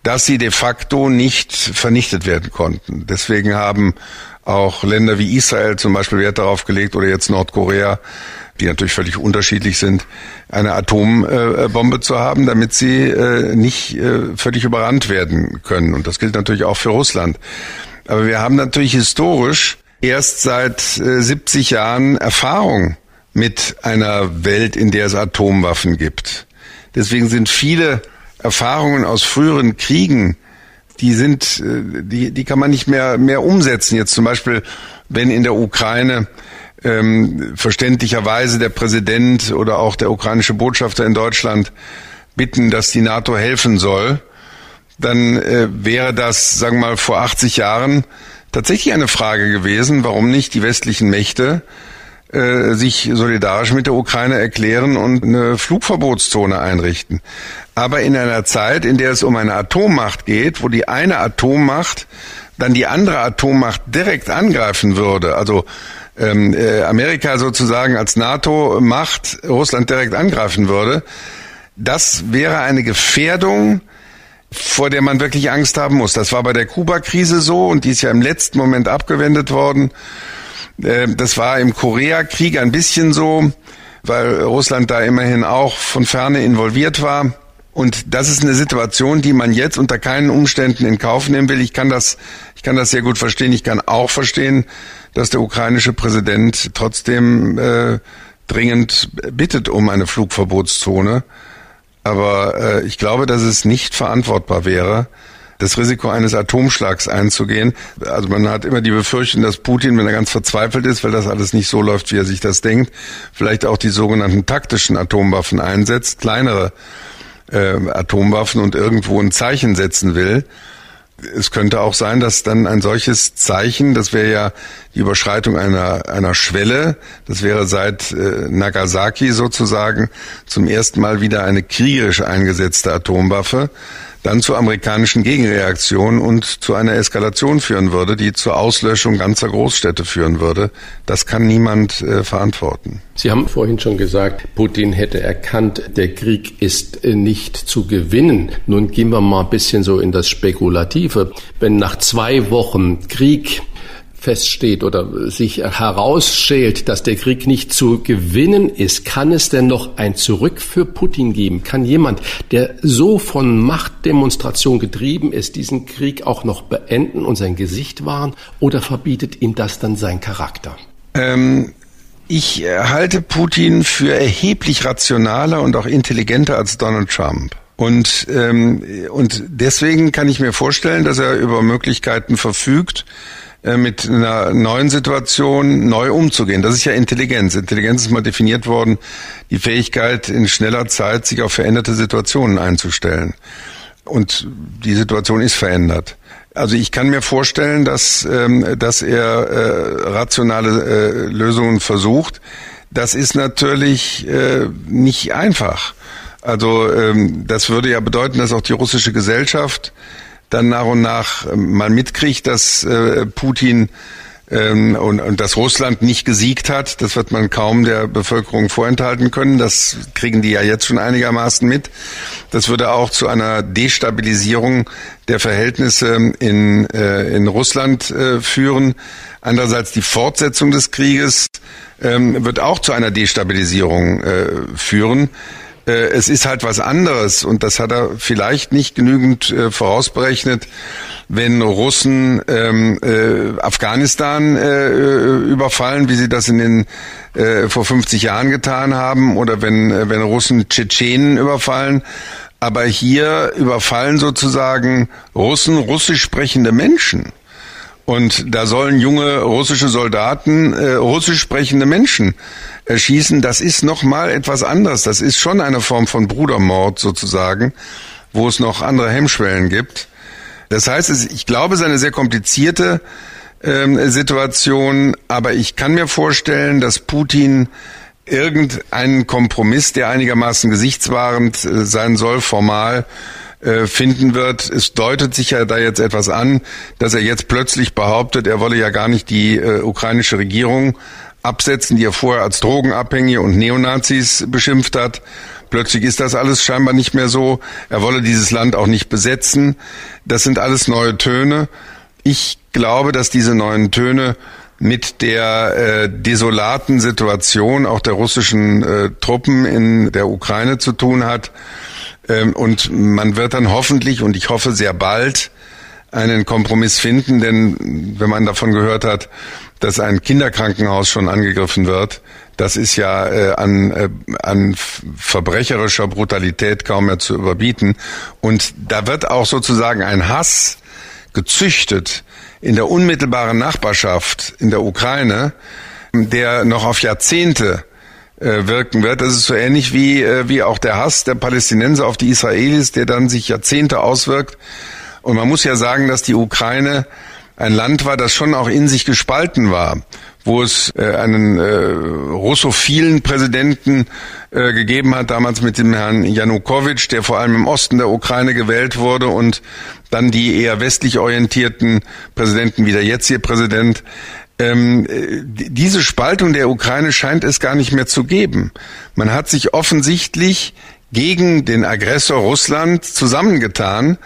dass sie de facto nicht vernichtet werden konnten. Deswegen haben auch Länder wie Israel zum Beispiel Wert darauf gelegt oder jetzt Nordkorea, die natürlich völlig unterschiedlich sind, eine Atombombe zu haben, damit sie äh, nicht äh, völlig überrannt werden können. Und das gilt natürlich auch für Russland. Aber wir haben natürlich historisch erst seit 70 äh, Jahren Erfahrung mit einer Welt, in der es Atomwaffen gibt. Deswegen sind viele Erfahrungen aus früheren Kriegen, die sind, äh, die, die kann man nicht mehr, mehr umsetzen. Jetzt zum Beispiel, wenn in der Ukraine ähm, verständlicherweise der Präsident oder auch der ukrainische Botschafter in Deutschland bitten, dass die NATO helfen soll, dann äh, wäre das, sagen wir mal, vor 80 Jahren tatsächlich eine Frage gewesen, warum nicht die westlichen Mächte äh, sich solidarisch mit der Ukraine erklären und eine Flugverbotszone einrichten. Aber in einer Zeit, in der es um eine Atommacht geht, wo die eine Atommacht dann die andere Atommacht direkt angreifen würde, also ähm, äh, Amerika sozusagen als NATO-Macht Russland direkt angreifen würde, das wäre eine Gefährdung, vor der man wirklich Angst haben muss. Das war bei der Kuba-Krise so und die ist ja im letzten Moment abgewendet worden. Ähm, das war im Koreakrieg ein bisschen so, weil Russland da immerhin auch von ferne involviert war. Und das ist eine Situation, die man jetzt unter keinen Umständen in Kauf nehmen will. Ich kann das, ich kann das sehr gut verstehen. Ich kann auch verstehen, dass der ukrainische Präsident trotzdem äh, dringend bittet um eine Flugverbotszone. Aber äh, ich glaube, dass es nicht verantwortbar wäre, das Risiko eines Atomschlags einzugehen. Also man hat immer die Befürchtung, dass Putin, wenn er ganz verzweifelt ist, weil das alles nicht so läuft, wie er sich das denkt, vielleicht auch die sogenannten taktischen Atomwaffen einsetzt, kleinere äh, Atomwaffen und irgendwo ein Zeichen setzen will. Es könnte auch sein, dass dann ein solches Zeichen, das wäre ja die Überschreitung einer, einer Schwelle, das wäre seit äh, Nagasaki sozusagen zum ersten Mal wieder eine kriegerisch eingesetzte Atomwaffe, dann zur amerikanischen Gegenreaktion und zu einer Eskalation führen würde, die zur Auslöschung ganzer Großstädte führen würde. Das kann niemand äh, verantworten. Sie haben vorhin schon gesagt, Putin hätte erkannt, der Krieg ist äh, nicht zu gewinnen. Nun gehen wir mal ein bisschen so in das Spekulative. Wenn nach zwei Wochen Krieg feststeht oder sich herausschält, dass der Krieg nicht zu gewinnen ist, kann es denn noch ein Zurück für Putin geben? Kann jemand, der so von Machtdemonstration getrieben ist, diesen Krieg auch noch beenden und sein Gesicht wahren? Oder verbietet ihm das dann sein Charakter? Ähm ich halte Putin für erheblich rationaler und auch intelligenter als Donald Trump. Und, ähm, und deswegen kann ich mir vorstellen, dass er über Möglichkeiten verfügt, äh, mit einer neuen Situation neu umzugehen. Das ist ja Intelligenz. Intelligenz ist mal definiert worden, die Fähigkeit, in schneller Zeit sich auf veränderte Situationen einzustellen. Und die Situation ist verändert. Also ich kann mir vorstellen, dass, ähm, dass er äh, rationale äh, Lösungen versucht. Das ist natürlich äh, nicht einfach. Also ähm, das würde ja bedeuten, dass auch die russische Gesellschaft dann nach und nach ähm, mal mitkriegt, dass äh, Putin ähm, und, und dass Russland nicht gesiegt hat, das wird man kaum der Bevölkerung vorenthalten können. Das kriegen die ja jetzt schon einigermaßen mit. Das würde auch zu einer Destabilisierung der Verhältnisse in, äh, in Russland äh, führen. Andererseits die Fortsetzung des Krieges ähm, wird auch zu einer Destabilisierung führen. Äh, es ist halt was anderes und das hat er vielleicht nicht genügend äh, vorausberechnet, wenn Russen ähm, äh, Afghanistan äh, überfallen, wie sie das in den äh, vor 50 Jahren getan haben, oder wenn äh, wenn Russen Tschetschenen überfallen. Aber hier überfallen sozusagen Russen russisch sprechende Menschen. Und da sollen junge russische Soldaten äh, russisch sprechende Menschen erschießen. Das ist noch mal etwas anderes. Das ist schon eine Form von Brudermord sozusagen, wo es noch andere Hemmschwellen gibt. Das heißt, ich glaube, es ist eine sehr komplizierte ähm, Situation, aber ich kann mir vorstellen, dass Putin irgendeinen Kompromiss, der einigermaßen gesichtswahrend äh, sein soll, formal äh, finden wird. Es deutet sich ja da jetzt etwas an, dass er jetzt plötzlich behauptet, er wolle ja gar nicht die äh, ukrainische Regierung absetzen, die er vorher als Drogenabhängige und Neonazis beschimpft hat. Plötzlich ist das alles scheinbar nicht mehr so. Er wolle dieses Land auch nicht besetzen. Das sind alles neue Töne. Ich glaube, dass diese neuen Töne mit der äh, desolaten Situation auch der russischen äh, Truppen in der Ukraine zu tun hat. Ähm, und man wird dann hoffentlich, und ich hoffe sehr bald, einen Kompromiss finden, denn wenn man davon gehört hat, dass ein Kinderkrankenhaus schon angegriffen wird, das ist ja äh, an, äh, an verbrecherischer Brutalität kaum mehr zu überbieten. Und da wird auch sozusagen ein Hass gezüchtet in der unmittelbaren Nachbarschaft in der Ukraine, der noch auf Jahrzehnte äh, wirken wird. Das ist so ähnlich wie, äh, wie auch der Hass der Palästinenser auf die Israelis, der dann sich Jahrzehnte auswirkt. Und man muss ja sagen, dass die Ukraine ein Land war, das schon auch in sich gespalten war, wo es äh, einen äh, russophilen Präsidenten äh, gegeben hat, damals mit dem Herrn Janukowitsch, der vor allem im Osten der Ukraine gewählt wurde und dann die eher westlich orientierten Präsidenten wie der jetzige Präsident ähm, diese Spaltung der Ukraine scheint es gar nicht mehr zu geben. Man hat sich offensichtlich gegen den Aggressor Russland zusammengetan.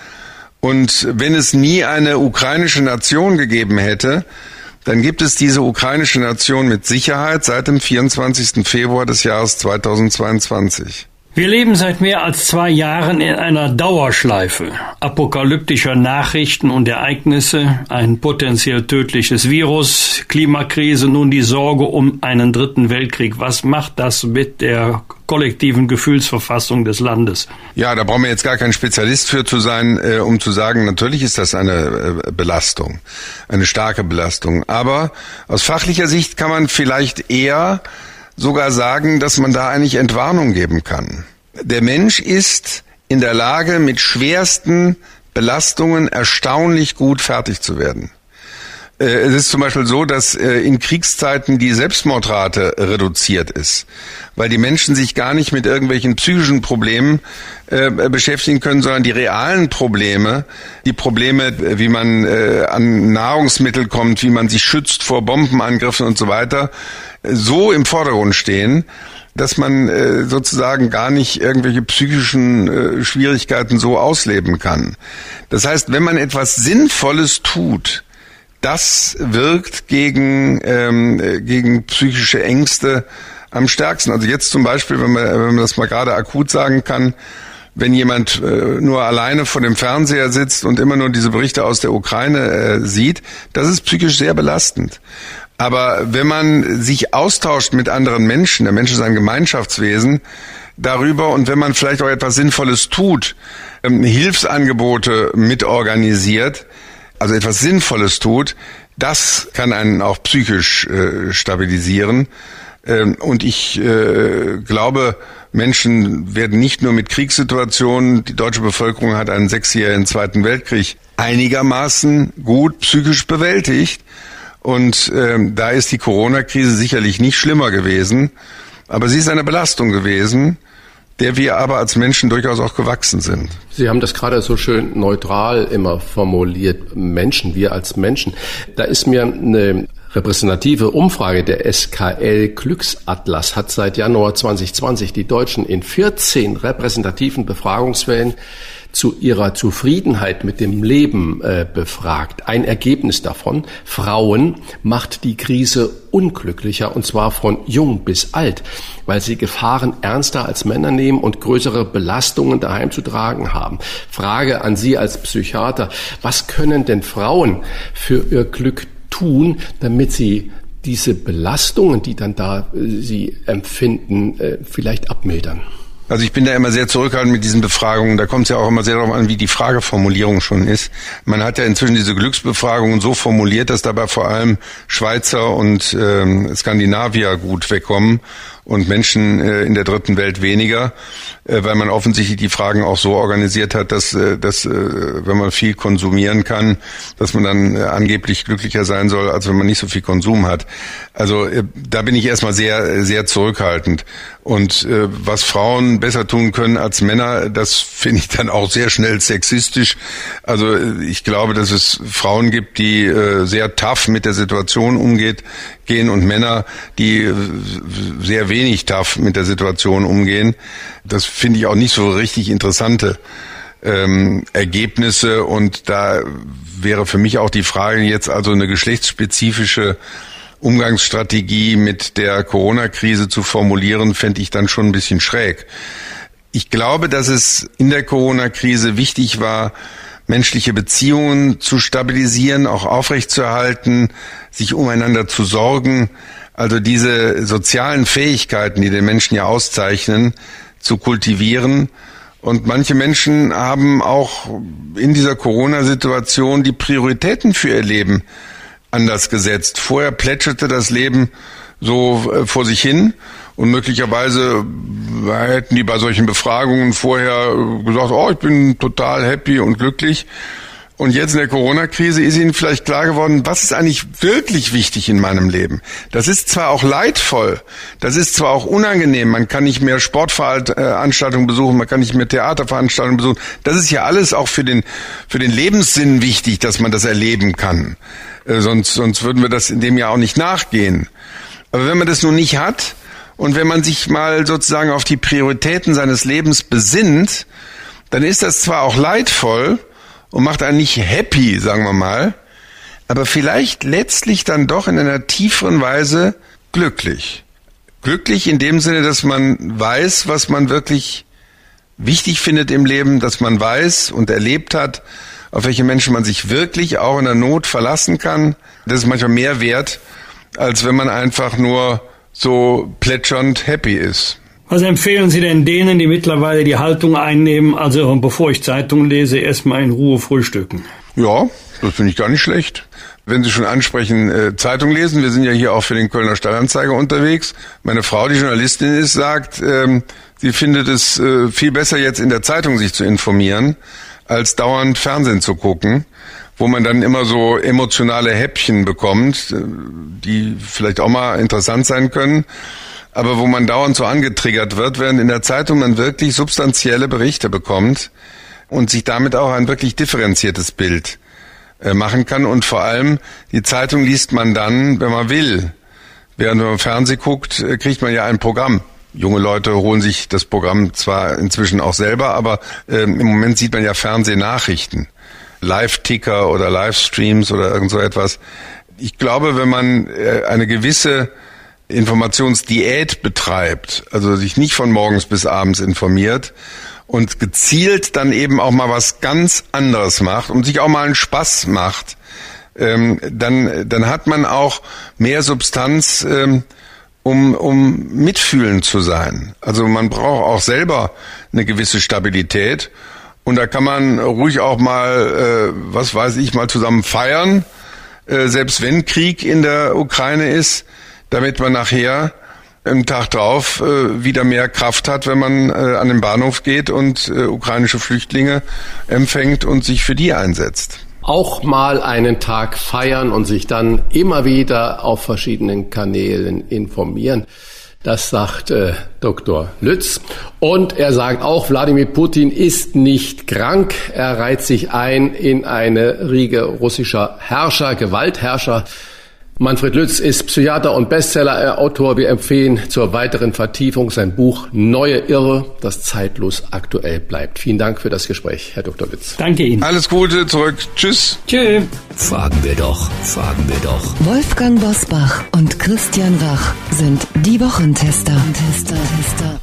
Und wenn es nie eine ukrainische Nation gegeben hätte, dann gibt es diese ukrainische Nation mit Sicherheit seit dem 24. Februar des Jahres 2022. Wir leben seit mehr als zwei Jahren in einer Dauerschleife apokalyptischer Nachrichten und Ereignisse, ein potenziell tödliches Virus, Klimakrise, nun die Sorge um einen dritten Weltkrieg. Was macht das mit der kollektiven Gefühlsverfassung des Landes? Ja, da brauchen wir jetzt gar kein Spezialist für zu sein, äh, um zu sagen, natürlich ist das eine äh, Belastung, eine starke Belastung. Aber aus fachlicher Sicht kann man vielleicht eher sogar sagen, dass man da eigentlich Entwarnung geben kann. Der Mensch ist in der Lage, mit schwersten Belastungen erstaunlich gut fertig zu werden. Äh, es ist zum Beispiel so, dass äh, in Kriegszeiten die Selbstmordrate reduziert ist, weil die Menschen sich gar nicht mit irgendwelchen psychischen Problemen äh, beschäftigen können, sondern die realen Probleme, die Probleme, wie man an Nahrungsmittel kommt, wie man sich schützt vor Bombenangriffen und so weiter, so im Vordergrund stehen, dass man sozusagen gar nicht irgendwelche psychischen Schwierigkeiten so ausleben kann. Das heißt, wenn man etwas Sinnvolles tut, das wirkt gegen, ähm, gegen psychische Ängste am stärksten. Also jetzt zum Beispiel, wenn man, wenn man das mal gerade akut sagen kann, wenn jemand äh, nur alleine vor dem Fernseher sitzt und immer nur diese Berichte aus der Ukraine äh, sieht, das ist psychisch sehr belastend. Aber wenn man sich austauscht mit anderen Menschen, der Mensch ist ein Gemeinschaftswesen, darüber und wenn man vielleicht auch etwas Sinnvolles tut, ähm, Hilfsangebote mitorganisiert, also etwas Sinnvolles tut, das kann einen auch psychisch äh, stabilisieren. Ähm, und ich äh, glaube, Menschen werden nicht nur mit Kriegssituationen, die deutsche Bevölkerung hat einen sechsjährigen Zweiten Weltkrieg einigermaßen gut psychisch bewältigt. Und ähm, da ist die Corona-Krise sicherlich nicht schlimmer gewesen, aber sie ist eine Belastung gewesen der wir aber als Menschen durchaus auch gewachsen sind. Sie haben das gerade so schön neutral immer formuliert. Menschen, wir als Menschen. Da ist mir eine repräsentative Umfrage der SKL Glücksatlas hat seit Januar 2020 die Deutschen in 14 repräsentativen Befragungswellen zu ihrer Zufriedenheit mit dem Leben äh, befragt. Ein Ergebnis davon, Frauen macht die Krise unglücklicher und zwar von jung bis alt, weil sie Gefahren ernster als Männer nehmen und größere Belastungen daheim zu tragen haben. Frage an Sie als Psychiater, was können denn Frauen für ihr Glück tun, damit sie diese Belastungen, die dann da äh, sie empfinden, äh, vielleicht abmildern? Also ich bin da immer sehr zurückhaltend mit diesen Befragungen. Da kommt es ja auch immer sehr darauf an, wie die Frageformulierung schon ist. Man hat ja inzwischen diese Glücksbefragungen so formuliert, dass dabei vor allem Schweizer und ähm, Skandinavier gut wegkommen und Menschen äh, in der dritten Welt weniger, äh, weil man offensichtlich die Fragen auch so organisiert hat, dass, äh, dass äh, wenn man viel konsumieren kann, dass man dann äh, angeblich glücklicher sein soll, als wenn man nicht so viel Konsum hat. Also äh, da bin ich erstmal sehr, sehr zurückhaltend. Und äh, was Frauen besser tun können als Männer, das finde ich dann auch sehr schnell sexistisch. Also äh, ich glaube, dass es Frauen gibt, die äh, sehr tough mit der Situation umgeht, gehen und Männer, die äh, sehr wenig tough mit der Situation umgehen. Das finde ich auch nicht so richtig interessante ähm, Ergebnisse und da wäre für mich auch die Frage jetzt also eine geschlechtsspezifische Umgangsstrategie mit der Corona-Krise zu formulieren, fände ich dann schon ein bisschen schräg. Ich glaube, dass es in der Corona-Krise wichtig war, menschliche Beziehungen zu stabilisieren, auch aufrechtzuerhalten, sich umeinander zu sorgen, also diese sozialen Fähigkeiten, die den Menschen ja auszeichnen, zu kultivieren. Und manche Menschen haben auch in dieser Corona-Situation die Prioritäten für ihr Leben anders gesetzt. Vorher plätscherte das Leben so äh, vor sich hin und möglicherweise hätten die bei solchen Befragungen vorher gesagt, oh, ich bin total happy und glücklich. Und jetzt in der Corona-Krise ist Ihnen vielleicht klar geworden, was ist eigentlich wirklich wichtig in meinem Leben. Das ist zwar auch leidvoll, das ist zwar auch unangenehm, man kann nicht mehr Sportveranstaltungen besuchen, man kann nicht mehr Theaterveranstaltungen besuchen. Das ist ja alles auch für den, für den Lebenssinn wichtig, dass man das erleben kann. Äh, sonst, sonst würden wir das in dem Jahr auch nicht nachgehen. Aber wenn man das nun nicht hat und wenn man sich mal sozusagen auf die Prioritäten seines Lebens besinnt, dann ist das zwar auch leidvoll, und macht einen nicht happy, sagen wir mal, aber vielleicht letztlich dann doch in einer tieferen Weise glücklich. Glücklich in dem Sinne, dass man weiß, was man wirklich wichtig findet im Leben, dass man weiß und erlebt hat, auf welche Menschen man sich wirklich auch in der Not verlassen kann. Das ist manchmal mehr wert, als wenn man einfach nur so plätschernd happy ist. Was empfehlen Sie denn denen, die mittlerweile die Haltung einnehmen, also bevor ich Zeitungen lese, erstmal in Ruhe frühstücken? Ja, das finde ich gar nicht schlecht. Wenn Sie schon ansprechen, äh, Zeitung lesen, wir sind ja hier auch für den Kölner Stadtanzeiger unterwegs. Meine Frau, die Journalistin ist, sagt, ähm, sie findet es äh, viel besser jetzt in der Zeitung sich zu informieren, als dauernd Fernsehen zu gucken wo man dann immer so emotionale Häppchen bekommt, äh, die vielleicht auch mal interessant sein können aber wo man dauernd so angetriggert wird, während in der Zeitung man wirklich substanzielle Berichte bekommt und sich damit auch ein wirklich differenziertes Bild äh, machen kann. Und vor allem, die Zeitung liest man dann, wenn man will. Während wenn man Fernsehen guckt, äh, kriegt man ja ein Programm. Junge Leute holen sich das Programm zwar inzwischen auch selber, aber äh, im Moment sieht man ja Fernsehnachrichten. Live-Ticker oder Livestreams oder irgend so etwas. Ich glaube, wenn man äh, eine gewisse Informationsdiät betreibt, also sich nicht von morgens bis abends informiert und gezielt dann eben auch mal was ganz anderes macht und sich auch mal einen Spaß macht, ähm, dann, dann hat man auch mehr Substanz, ähm, um, um mitfühlend zu sein. Also man braucht auch selber eine gewisse Stabilität und da kann man ruhig auch mal, äh, was weiß ich, mal zusammen feiern, äh, selbst wenn Krieg in der Ukraine ist damit man nachher im Tag drauf äh, wieder mehr Kraft hat, wenn man äh, an den Bahnhof geht und äh, ukrainische Flüchtlinge empfängt und sich für die einsetzt. Auch mal einen Tag feiern und sich dann immer wieder auf verschiedenen Kanälen informieren. Das sagt äh, Dr. Lütz. Und er sagt auch, Wladimir Putin ist nicht krank. Er reiht sich ein in eine Riege russischer Herrscher, Gewaltherrscher. Manfred Lütz ist Psychiater und Bestseller-Autor. Wir empfehlen zur weiteren Vertiefung sein Buch Neue Irre, das zeitlos aktuell bleibt. Vielen Dank für das Gespräch, Herr Dr. Lütz. Danke Ihnen. Alles Gute zurück. Tschüss. Tschüss. Fragen wir doch, fragen wir doch. Wolfgang Bosbach und Christian Rach sind die Wochentester. Tester, Tester.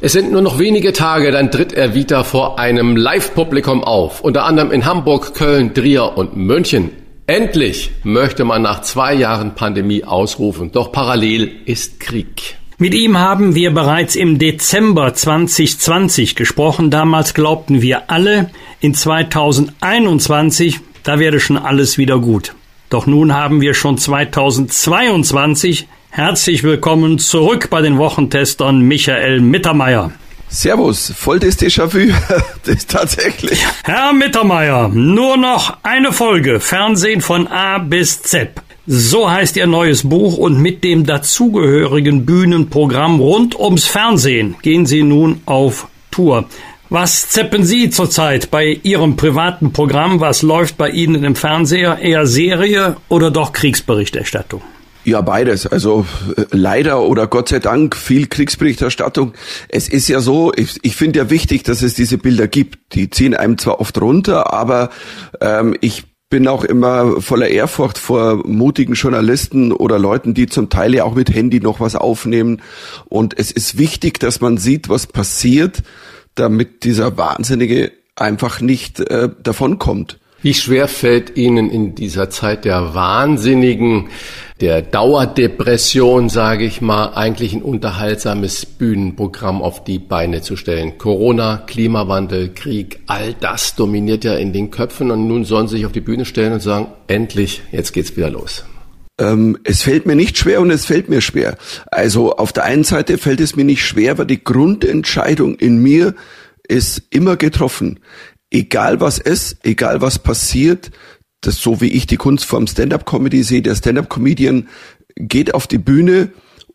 Es sind nur noch wenige Tage, dann tritt er wieder vor einem Live-Publikum auf. Unter anderem in Hamburg, Köln, Trier und München. Endlich möchte man nach zwei Jahren Pandemie ausrufen, doch parallel ist Krieg. Mit ihm haben wir bereits im Dezember 2020 gesprochen. Damals glaubten wir alle, in 2021, da werde schon alles wieder gut. Doch nun haben wir schon 2022. Herzlich willkommen zurück bei den Wochentestern Michael Mittermeier. Servus, voll das Déjà-vu. das ist tatsächlich. Herr Mittermeier, nur noch eine Folge Fernsehen von A bis Z. So heißt Ihr neues Buch und mit dem dazugehörigen Bühnenprogramm rund ums Fernsehen gehen Sie nun auf Tour. Was zeppen Sie zurzeit bei Ihrem privaten Programm? Was läuft bei Ihnen im Fernseher? Eher Serie oder doch Kriegsberichterstattung? Ja, beides. Also äh, leider oder Gott sei Dank viel Kriegsberichterstattung. Es ist ja so, ich, ich finde ja wichtig, dass es diese Bilder gibt. Die ziehen einem zwar oft runter, aber ähm, ich bin auch immer voller Ehrfurcht vor mutigen Journalisten oder Leuten, die zum Teil ja auch mit Handy noch was aufnehmen. Und es ist wichtig, dass man sieht, was passiert damit dieser Wahnsinnige einfach nicht äh, davonkommt. Wie schwer fällt Ihnen in dieser Zeit der Wahnsinnigen, der Dauerdepression, sage ich mal, eigentlich ein unterhaltsames Bühnenprogramm auf die Beine zu stellen? Corona, Klimawandel, Krieg, all das dominiert ja in den Köpfen und nun sollen Sie sich auf die Bühne stellen und sagen, endlich, jetzt geht's wieder los. Ähm, es fällt mir nicht schwer und es fällt mir schwer. Also auf der einen Seite fällt es mir nicht schwer, weil die Grundentscheidung in mir ist immer getroffen. Egal was ist, egal was passiert, das so wie ich die Kunstform Stand-up-Comedy sehe, der Stand-up-Comedian geht auf die Bühne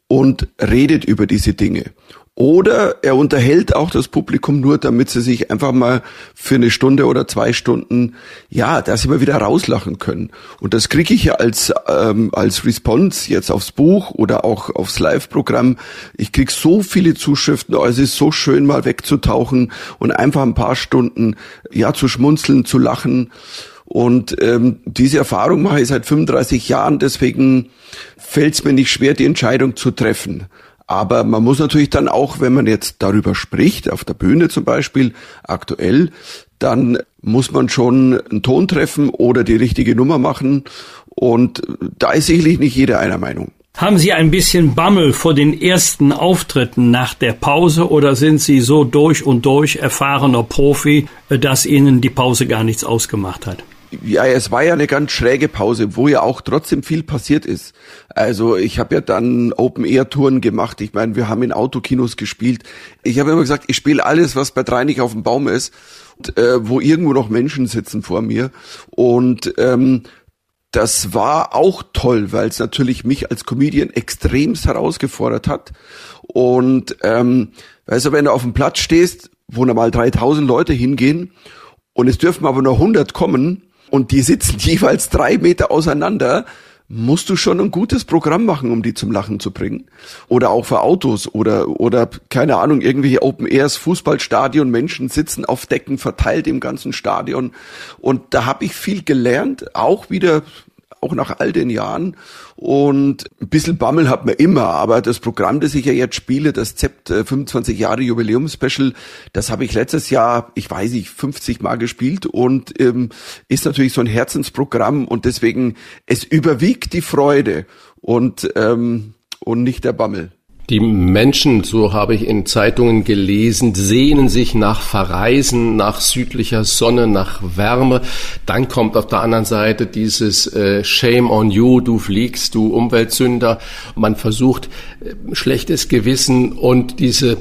und redet über diese Dinge. Oder er unterhält auch das Publikum nur, damit sie sich einfach mal für eine Stunde oder zwei Stunden, ja, dass sie mal wieder rauslachen können. Und das kriege ich ja als, ähm, als Response jetzt aufs Buch oder auch aufs Live-Programm. Ich krieg so viele Zuschriften, oh, es ist so schön, mal wegzutauchen und einfach ein paar Stunden, ja, zu schmunzeln, zu lachen. Und ähm, diese Erfahrung mache ich seit 35 Jahren, deswegen fällt es mir nicht schwer, die Entscheidung zu treffen. Aber man muss natürlich dann auch, wenn man jetzt darüber spricht, auf der Bühne zum Beispiel, aktuell, dann muss man schon einen Ton treffen oder die richtige Nummer machen. Und da ist sicherlich nicht jeder einer Meinung. Haben Sie ein bisschen Bammel vor den ersten Auftritten nach der Pause oder sind Sie so durch und durch erfahrener Profi, dass Ihnen die Pause gar nichts ausgemacht hat? Ja, es war ja eine ganz schräge Pause, wo ja auch trotzdem viel passiert ist. Also ich habe ja dann Open-Air-Touren gemacht. Ich meine, wir haben in Autokinos gespielt. Ich habe immer gesagt, ich spiele alles, was bei drei nicht auf dem Baum ist, und, äh, wo irgendwo noch Menschen sitzen vor mir. Und ähm, das war auch toll, weil es natürlich mich als Comedian extremst herausgefordert hat. Und ähm, weißt du, wenn du auf dem Platz stehst, wo normal 3000 Leute hingehen und es dürfen aber nur 100 kommen, und die sitzen jeweils drei Meter auseinander, musst du schon ein gutes Programm machen, um die zum Lachen zu bringen. Oder auch für Autos oder, oder keine Ahnung, irgendwelche Open Airs, Fußballstadion, Menschen sitzen auf Decken verteilt im ganzen Stadion. Und da habe ich viel gelernt, auch wieder auch nach all den Jahren. Und ein bisschen Bammel hat man immer, aber das Programm, das ich ja jetzt spiele, das ZEPT 25 Jahre Jubiläum-Special, das habe ich letztes Jahr, ich weiß nicht, 50 Mal gespielt und ähm, ist natürlich so ein Herzensprogramm und deswegen, es überwiegt die Freude und, ähm, und nicht der Bammel. Die Menschen, so habe ich in Zeitungen gelesen, sehnen sich nach Verreisen, nach südlicher Sonne, nach Wärme. Dann kommt auf der anderen Seite dieses äh, Shame on you, du fliegst, du Umweltsünder. Man versucht äh, schlechtes Gewissen und diese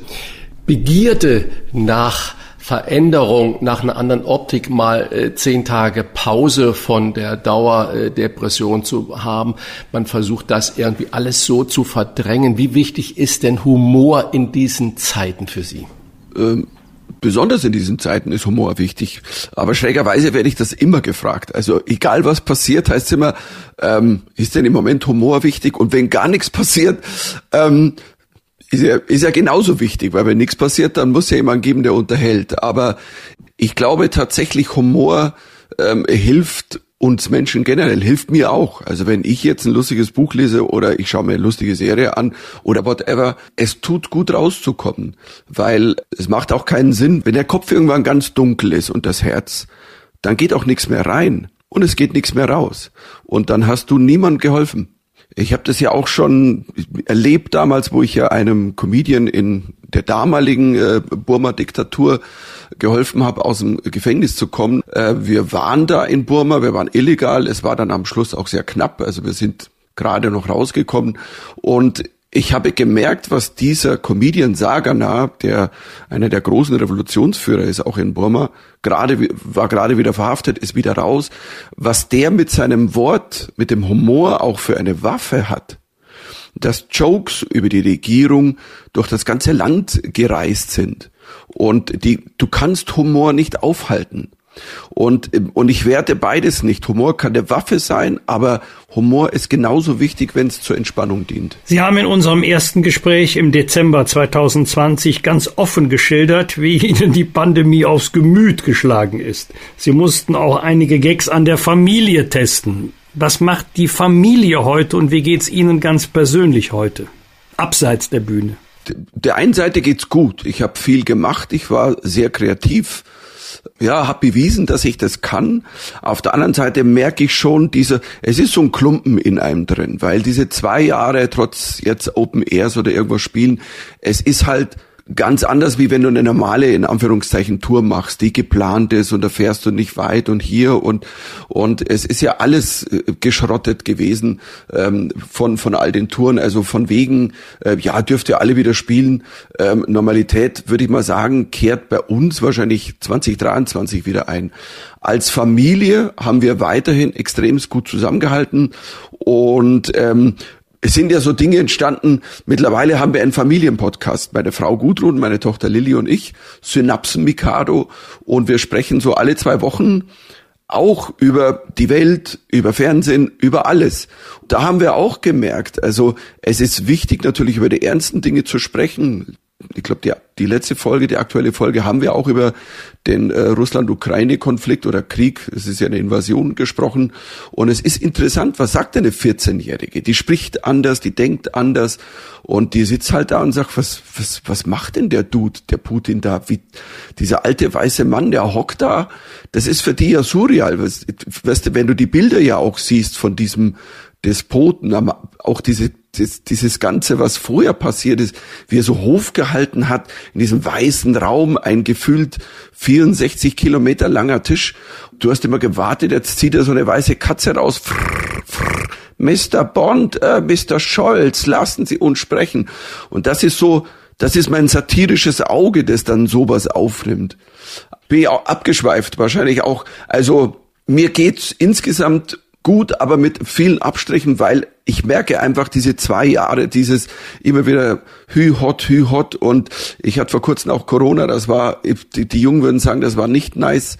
Begierde nach Veränderung nach einer anderen Optik mal äh, zehn Tage Pause von der Dauerdepression zu haben. Man versucht das irgendwie alles so zu verdrängen. Wie wichtig ist denn Humor in diesen Zeiten für Sie? Ähm besonders in diesen Zeiten ist Humor wichtig. Aber schrägerweise werde ich das immer gefragt. Also egal was passiert, heißt es immer, ähm, ist denn im Moment Humor wichtig? Und wenn gar nichts passiert, ähm, ist ja, ist ja genauso wichtig, weil wenn nichts passiert, dann muss ja jemand geben, der unterhält. Aber ich glaube tatsächlich, Humor ähm, hilft uns Menschen generell, hilft mir auch. Also wenn ich jetzt ein lustiges Buch lese oder ich schaue mir eine lustige Serie an oder whatever, es tut gut rauszukommen, weil es macht auch keinen Sinn, wenn der Kopf irgendwann ganz dunkel ist und das Herz, dann geht auch nichts mehr rein und es geht nichts mehr raus. Und dann hast du niemand geholfen. Ich habe das ja auch schon erlebt damals, wo ich ja einem Comedian in der damaligen äh, Burma-Diktatur geholfen habe, aus dem Gefängnis zu kommen. Äh, wir waren da in Burma, wir waren illegal. Es war dann am Schluss auch sehr knapp. Also wir sind gerade noch rausgekommen und ich habe gemerkt, was dieser Comedian Sagana, der einer der großen Revolutionsführer ist, auch in Burma, gerade, war gerade wieder verhaftet, ist wieder raus, was der mit seinem Wort, mit dem Humor auch für eine Waffe hat. Dass Jokes über die Regierung durch das ganze Land gereist sind. Und die, du kannst Humor nicht aufhalten. Und, und ich werte beides nicht. Humor kann eine Waffe sein, aber Humor ist genauso wichtig, wenn es zur Entspannung dient. Sie haben in unserem ersten Gespräch im Dezember 2020 ganz offen geschildert, wie Ihnen die Pandemie aufs Gemüt geschlagen ist. Sie mussten auch einige Gags an der Familie testen. Was macht die Familie heute und wie geht's Ihnen ganz persönlich heute? Abseits der Bühne. Der einen Seite geht's gut. Ich habe viel gemacht. Ich war sehr kreativ ja, habe bewiesen, dass ich das kann. Auf der anderen Seite merke ich schon, diese, es ist so ein Klumpen in einem drin, weil diese zwei Jahre trotz jetzt Open Airs oder irgendwas spielen, es ist halt ganz anders, wie wenn du eine normale, in Anführungszeichen, Tour machst, die geplant ist und da fährst du nicht weit und hier und, und es ist ja alles äh, geschrottet gewesen ähm, von, von all den Touren, also von wegen, äh, ja, dürft ihr alle wieder spielen. Ähm, Normalität, würde ich mal sagen, kehrt bei uns wahrscheinlich 2023 wieder ein. Als Familie haben wir weiterhin extrem gut zusammengehalten und ähm, es sind ja so Dinge entstanden. Mittlerweile haben wir einen Familienpodcast. Meine Frau Gudrun, meine Tochter Lilly und ich, Synapsen Mikado. Und wir sprechen so alle zwei Wochen auch über die Welt, über Fernsehen, über alles. Da haben wir auch gemerkt, also es ist wichtig natürlich über die ernsten Dinge zu sprechen ich glaube, die, die letzte Folge, die aktuelle Folge, haben wir auch über den äh, Russland-Ukraine-Konflikt oder Krieg, es ist ja eine Invasion gesprochen. Und es ist interessant, was sagt eine 14-Jährige? Die spricht anders, die denkt anders und die sitzt halt da und sagt, was, was, was macht denn der Dude, der Putin da? Wie, dieser alte weiße Mann, der hockt da, das ist für die ja surreal. Weißt du, wenn du die Bilder ja auch siehst von diesem Despoten, auch diese das, dieses Ganze, was vorher passiert ist, wie er so Hof gehalten hat, in diesem weißen Raum, ein gefühlt 64 Kilometer langer Tisch. Du hast immer gewartet, jetzt zieht er so eine weiße Katze raus. Mr. Bond, äh, Mr. Scholz, lassen Sie uns sprechen. Und das ist so, das ist mein satirisches Auge, das dann sowas aufnimmt. Bin auch abgeschweift, wahrscheinlich auch. Also, mir geht's insgesamt gut, aber mit vielen Abstrichen, weil ich merke einfach diese zwei Jahre, dieses immer wieder hü hot, hü hot und ich hatte vor kurzem auch Corona, das war, die, die Jungen würden sagen, das war nicht nice.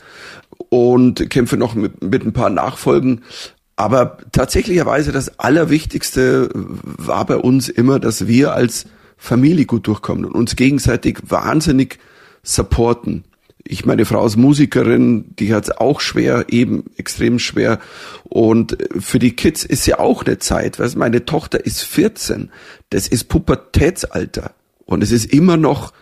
Und kämpfe noch mit, mit ein paar Nachfolgen. Aber tatsächlicherweise das Allerwichtigste war bei uns immer, dass wir als Familie gut durchkommen und uns gegenseitig wahnsinnig supporten ich meine Frau ist Musikerin, die hat es auch schwer, eben extrem schwer. Und für die Kids ist ja auch eine Zeit, weißt, meine Tochter ist 14, das ist Pubertätsalter. Und es ist immer noch,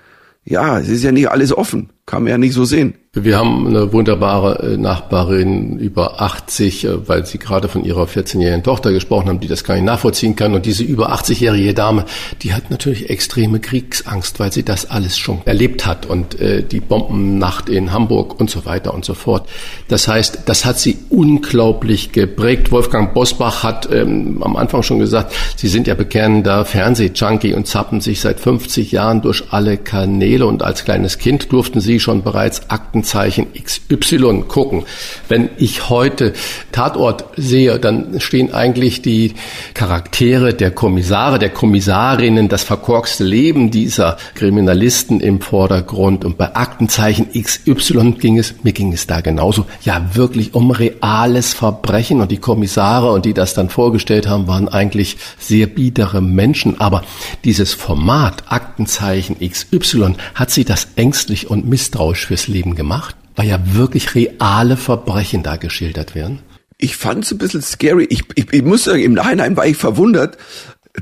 ja, es ist ja nicht alles offen, kann man ja nicht so sehen. Wir haben eine wunderbare äh, Nachbarin über 80, äh, weil Sie gerade von Ihrer 14-jährigen Tochter gesprochen haben, die das gar nicht nachvollziehen kann. Und diese über 80-jährige Dame, die hat natürlich extreme Kriegsangst, weil sie das alles schon erlebt hat und äh, die Bombennacht in Hamburg und so weiter und so fort. Das heißt, das hat sie unglaublich geprägt. Wolfgang Bosbach hat ähm, am Anfang schon gesagt, Sie sind ja bekennender Fernsehjunkie und zappen sich seit 50 Jahren durch alle Kanäle und als kleines Kind durften Sie schon bereits Akten Aktenzeichen XY gucken. Wenn ich heute Tatort sehe, dann stehen eigentlich die Charaktere der Kommissare, der Kommissarinnen, das verkorkste Leben dieser Kriminalisten im Vordergrund. Und bei Aktenzeichen XY ging es, mir ging es da genauso, ja wirklich um reales Verbrechen. Und die Kommissare und die das dann vorgestellt haben, waren eigentlich sehr biedere Menschen. Aber dieses Format Aktenzeichen XY hat sie das ängstlich und misstrauisch fürs Leben gemacht weil ja wirklich reale Verbrechen da geschildert werden? Ich fand es ein bisschen scary. Ich, ich, ich muss sagen, im Nachhinein war ich verwundert,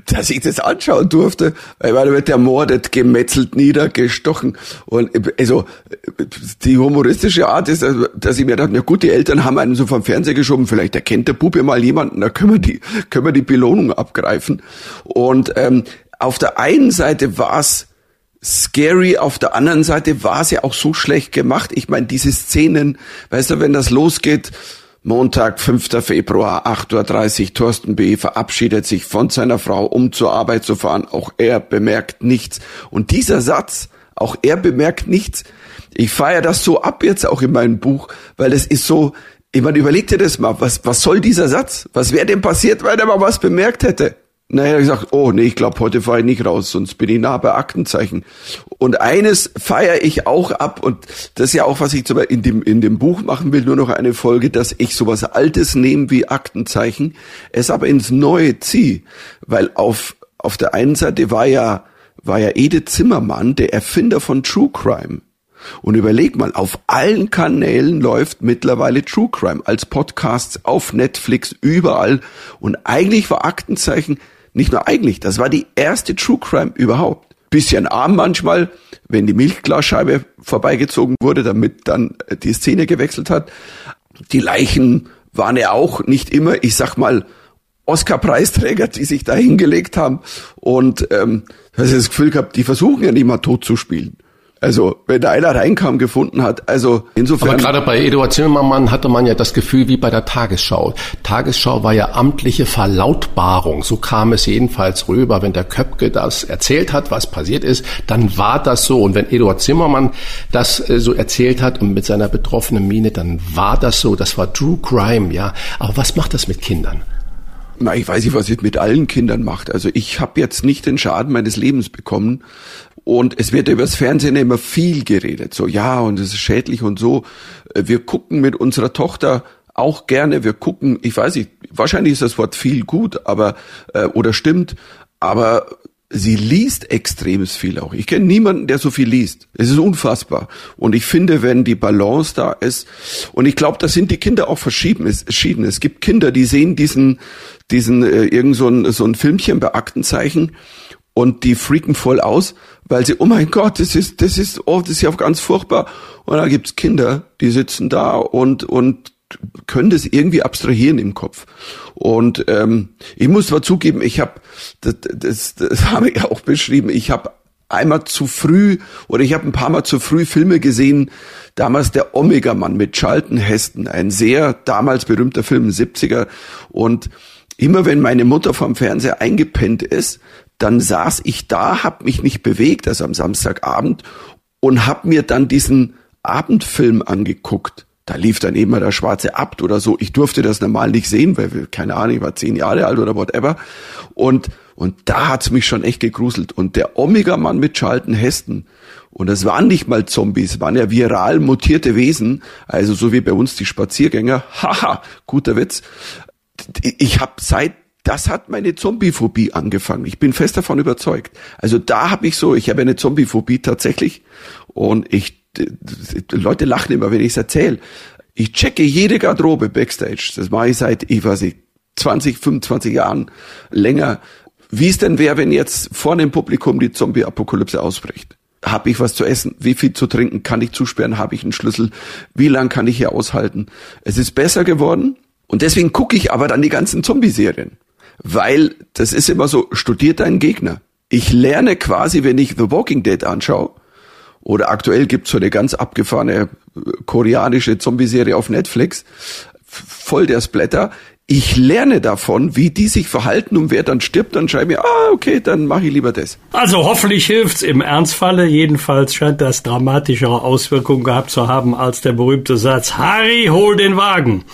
dass ich das anschauen durfte, weil da wird ermordet, gemetzelt, niedergestochen und also die humoristische Art ist, dass ich mir dachte, na gut, die Eltern haben einen so vom Fernseher geschoben, vielleicht erkennt der Bub mal jemanden, da können wir die können wir die Belohnung abgreifen und ähm, auf der einen Seite war es scary. Auf der anderen Seite war es ja auch so schlecht gemacht. Ich meine, diese Szenen, weißt du, wenn das losgeht, Montag, 5. Februar, 8.30 Uhr, Thorsten B. verabschiedet sich von seiner Frau, um zur Arbeit zu fahren. Auch er bemerkt nichts. Und dieser Satz, auch er bemerkt nichts, ich feiere das so ab jetzt auch in meinem Buch, weil es ist so, ich meine, überleg dir das mal, was, was soll dieser Satz? Was wäre denn passiert, wenn er mal was bemerkt hätte? Naja, ich sag, oh nee, ich glaube, heute fahre ich nicht raus, sonst bin ich nah bei Aktenzeichen. Und eines feiere ich auch ab, und das ist ja auch, was ich in dem, in dem Buch machen will, nur noch eine Folge, dass ich sowas Altes nehme wie Aktenzeichen, es aber ins Neue ziehe. Weil auf, auf der einen Seite war ja, war ja Edith Zimmermann der Erfinder von True Crime. Und überleg mal, auf allen Kanälen läuft mittlerweile True Crime als Podcasts auf Netflix überall. Und eigentlich war Aktenzeichen nicht nur eigentlich, das war die erste True Crime überhaupt. Bisschen arm manchmal, wenn die Milchglasscheibe vorbeigezogen wurde, damit dann die Szene gewechselt hat. Die Leichen waren ja auch nicht immer, ich sag mal, Oscar-Preisträger, die sich da hingelegt haben. Und ähm, hast du das Gefühl gehabt, die versuchen ja nicht mal tot zu spielen. Also, wenn da einer reinkam, gefunden hat, also insofern. Aber gerade bei Eduard Zimmermann hatte man ja das Gefühl wie bei der Tagesschau. Tagesschau war ja amtliche Verlautbarung. So kam es jedenfalls rüber. Wenn der Köpke das erzählt hat, was passiert ist, dann war das so. Und wenn Eduard Zimmermann das äh, so erzählt hat und mit seiner betroffenen Miene, dann war das so. Das war True Crime, ja. Aber was macht das mit Kindern? Na, ich weiß nicht, was es mit allen Kindern macht. Also ich habe jetzt nicht den Schaden meines Lebens bekommen, und es wird über das Fernsehen immer viel geredet. So, ja, und es ist schädlich und so. Wir gucken mit unserer Tochter auch gerne, wir gucken, ich weiß nicht, wahrscheinlich ist das Wort viel gut, aber, äh, oder stimmt, aber sie liest extremes viel auch. Ich kenne niemanden, der so viel liest. Es ist unfassbar. Und ich finde, wenn die Balance da ist, und ich glaube, da sind die Kinder auch verschieden. Es, verschieden. es gibt Kinder, die sehen diesen, diesen, äh, irgend so ein, so ein Filmchen bei Aktenzeichen und die freaken voll aus, weil sie, oh mein Gott, das ist, das ist, oh, das ist ja ganz furchtbar. Und da gibt's Kinder, die sitzen da und, und können das irgendwie abstrahieren im Kopf. Und ähm, ich muss zwar zugeben, ich habe, das, das, das habe ich auch beschrieben, ich habe einmal zu früh oder ich habe ein paar Mal zu früh Filme gesehen. Damals der Omega-Mann mit Charlton Heston, ein sehr damals berühmter Film, 70er. Und immer wenn meine Mutter vom Fernseher eingepennt ist, dann saß ich da, hab mich nicht bewegt, also am Samstagabend, und hab mir dann diesen Abendfilm angeguckt. Da lief dann eben mal der schwarze Abt oder so. Ich durfte das normal nicht sehen, weil, keine Ahnung, ich war zehn Jahre alt oder whatever. Und, und da hat's mich schon echt gegruselt. Und der Omega-Mann mit Charlton Heston, und das waren nicht mal Zombies, waren ja viral mutierte Wesen, also so wie bei uns die Spaziergänger. Haha, guter Witz. Ich habe seit das hat meine Zombiephobie angefangen. Ich bin fest davon überzeugt. Also da habe ich so, ich habe eine Zombiephobie tatsächlich und ich Leute lachen immer, wenn ich es erzähle. Ich checke jede Garderobe backstage. Das mache ich seit, ich weiß nicht, 20, 25 Jahren länger. Wie es denn wäre, wenn jetzt vor dem Publikum die Zombie-Apokalypse ausbricht? Habe ich was zu essen? Wie viel zu trinken? Kann ich zusperren? Habe ich einen Schlüssel? Wie lang kann ich hier aushalten? Es ist besser geworden. Und deswegen gucke ich aber dann die ganzen Zombie-Serien weil das ist immer so, studiert deinen Gegner. Ich lerne quasi, wenn ich The Walking Dead anschaue, oder aktuell gibt's so eine ganz abgefahrene äh, koreanische Zombie-Serie auf Netflix, voll der Splatter. Ich lerne davon, wie die sich verhalten und wer dann stirbt, dann schreibe ich mir, ah, okay, dann mache ich lieber das. Also hoffentlich hilft's im Ernstfalle. Jedenfalls scheint das dramatischere Auswirkungen gehabt zu haben als der berühmte Satz, Harry, hol den Wagen.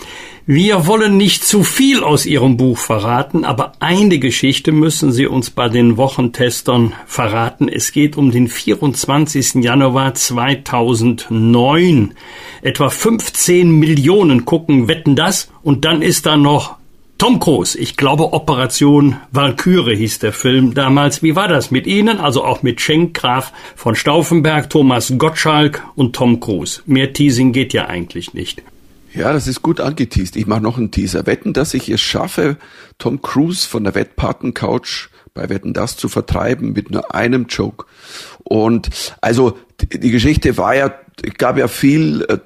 Wir wollen nicht zu viel aus Ihrem Buch verraten, aber eine Geschichte müssen Sie uns bei den Wochentestern verraten. Es geht um den 24. Januar 2009. Etwa 15 Millionen gucken, wetten das. Und dann ist da noch Tom Cruise. Ich glaube, Operation Valkyrie hieß der Film damals. Wie war das mit Ihnen? Also auch mit Schenk Graf von Stauffenberg, Thomas Gottschalk und Tom Cruise. Mehr Teasing geht ja eigentlich nicht. Ja, das ist gut angeteased. Ich mache noch einen Teaser. Wetten, dass ich es schaffe, Tom Cruise von der Wettpaten-Couch bei Wetten das zu vertreiben mit nur einem Joke. Und also die Geschichte war ja, gab ja viel äh,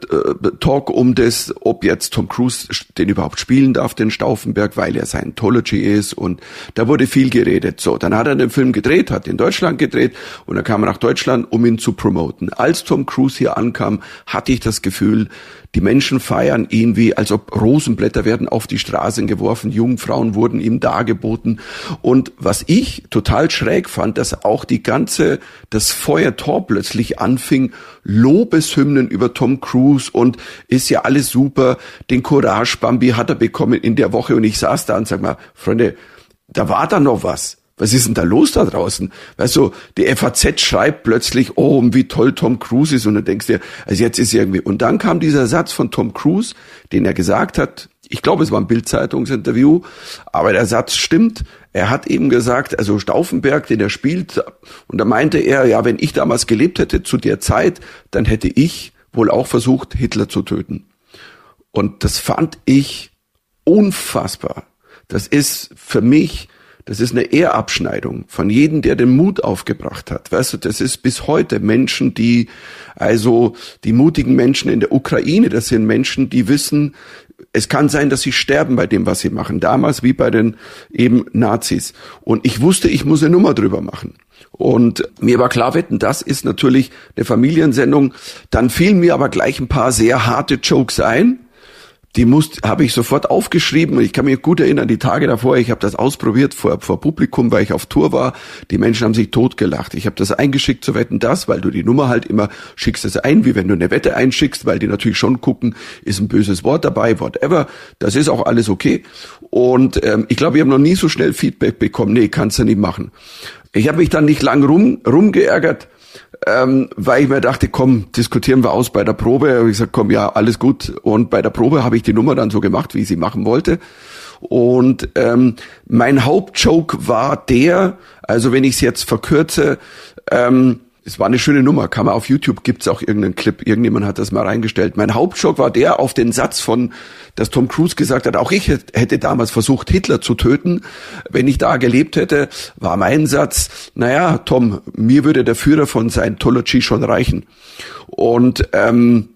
Talk um das, ob jetzt Tom Cruise den überhaupt spielen darf, den Stauffenberg, weil er Scientology ist und da wurde viel geredet. So, dann hat er den Film gedreht, hat in Deutschland gedreht und dann kam er nach Deutschland, um ihn zu promoten. Als Tom Cruise hier ankam, hatte ich das Gefühl, Die Menschen feiern ihn wie, als ob Rosenblätter werden auf die Straßen geworfen, Jungfrauen wurden ihm dargeboten. Und was ich total schräg fand, dass auch die ganze, das Feuertor plötzlich anfing, Lobeshymnen über Tom Cruise und ist ja alles super. Den Courage Bambi hat er bekommen in der Woche und ich saß da und sag mal, Freunde, da war da noch was. Was ist denn da los da draußen? Weißt du, die FAZ schreibt plötzlich, oh, wie toll Tom Cruise ist. Und du denkst dir, also jetzt ist irgendwie. Und dann kam dieser Satz von Tom Cruise, den er gesagt hat. Ich glaube, es war ein Bild-Zeitungsinterview, aber der Satz stimmt. Er hat eben gesagt, also Stauffenberg, den er spielt, und da meinte er, ja, wenn ich damals gelebt hätte zu der Zeit, dann hätte ich wohl auch versucht, Hitler zu töten. Und das fand ich unfassbar. Das ist für mich das ist eine Ehrabschneidung von jedem, der den Mut aufgebracht hat. Weißt du, das ist bis heute Menschen, die, also die mutigen Menschen in der Ukraine, das sind Menschen, die wissen, es kann sein, dass sie sterben bei dem, was sie machen. Damals wie bei den eben Nazis. Und ich wusste, ich muss eine Nummer drüber machen. Und mir war klar, wetten, das ist natürlich eine Familiensendung. Dann fielen mir aber gleich ein paar sehr harte Jokes ein die muss habe ich sofort aufgeschrieben ich kann mich gut erinnern, die Tage davor, ich habe das ausprobiert vor, vor Publikum, weil ich auf Tour war. Die Menschen haben sich totgelacht. Ich habe das eingeschickt zu wetten das, weil du die Nummer halt immer schickst es ein, wie wenn du eine Wette einschickst, weil die natürlich schon gucken, ist ein böses Wort dabei, whatever. Das ist auch alles okay. Und ähm, ich glaube, wir haben noch nie so schnell Feedback bekommen. Nee, kannst du nicht machen. Ich habe mich dann nicht lang rum rumgeärgert ähm, weil ich mir dachte, komm, diskutieren wir aus bei der Probe. Und ich gesagt, komm, ja, alles gut. Und bei der Probe habe ich die Nummer dann so gemacht, wie ich sie machen wollte. Und ähm, mein Hauptjoke war der, also wenn ich es jetzt verkürze, ähm, es war eine schöne Nummer, kann man auf YouTube, gibt's auch irgendeinen Clip, irgendjemand hat das mal reingestellt. Mein Hauptschock war der auf den Satz von, dass Tom Cruise gesagt hat, auch ich hätte damals versucht, Hitler zu töten. Wenn ich da gelebt hätte, war mein Satz, naja, Tom, mir würde der Führer von Scientology schon reichen. Und ähm,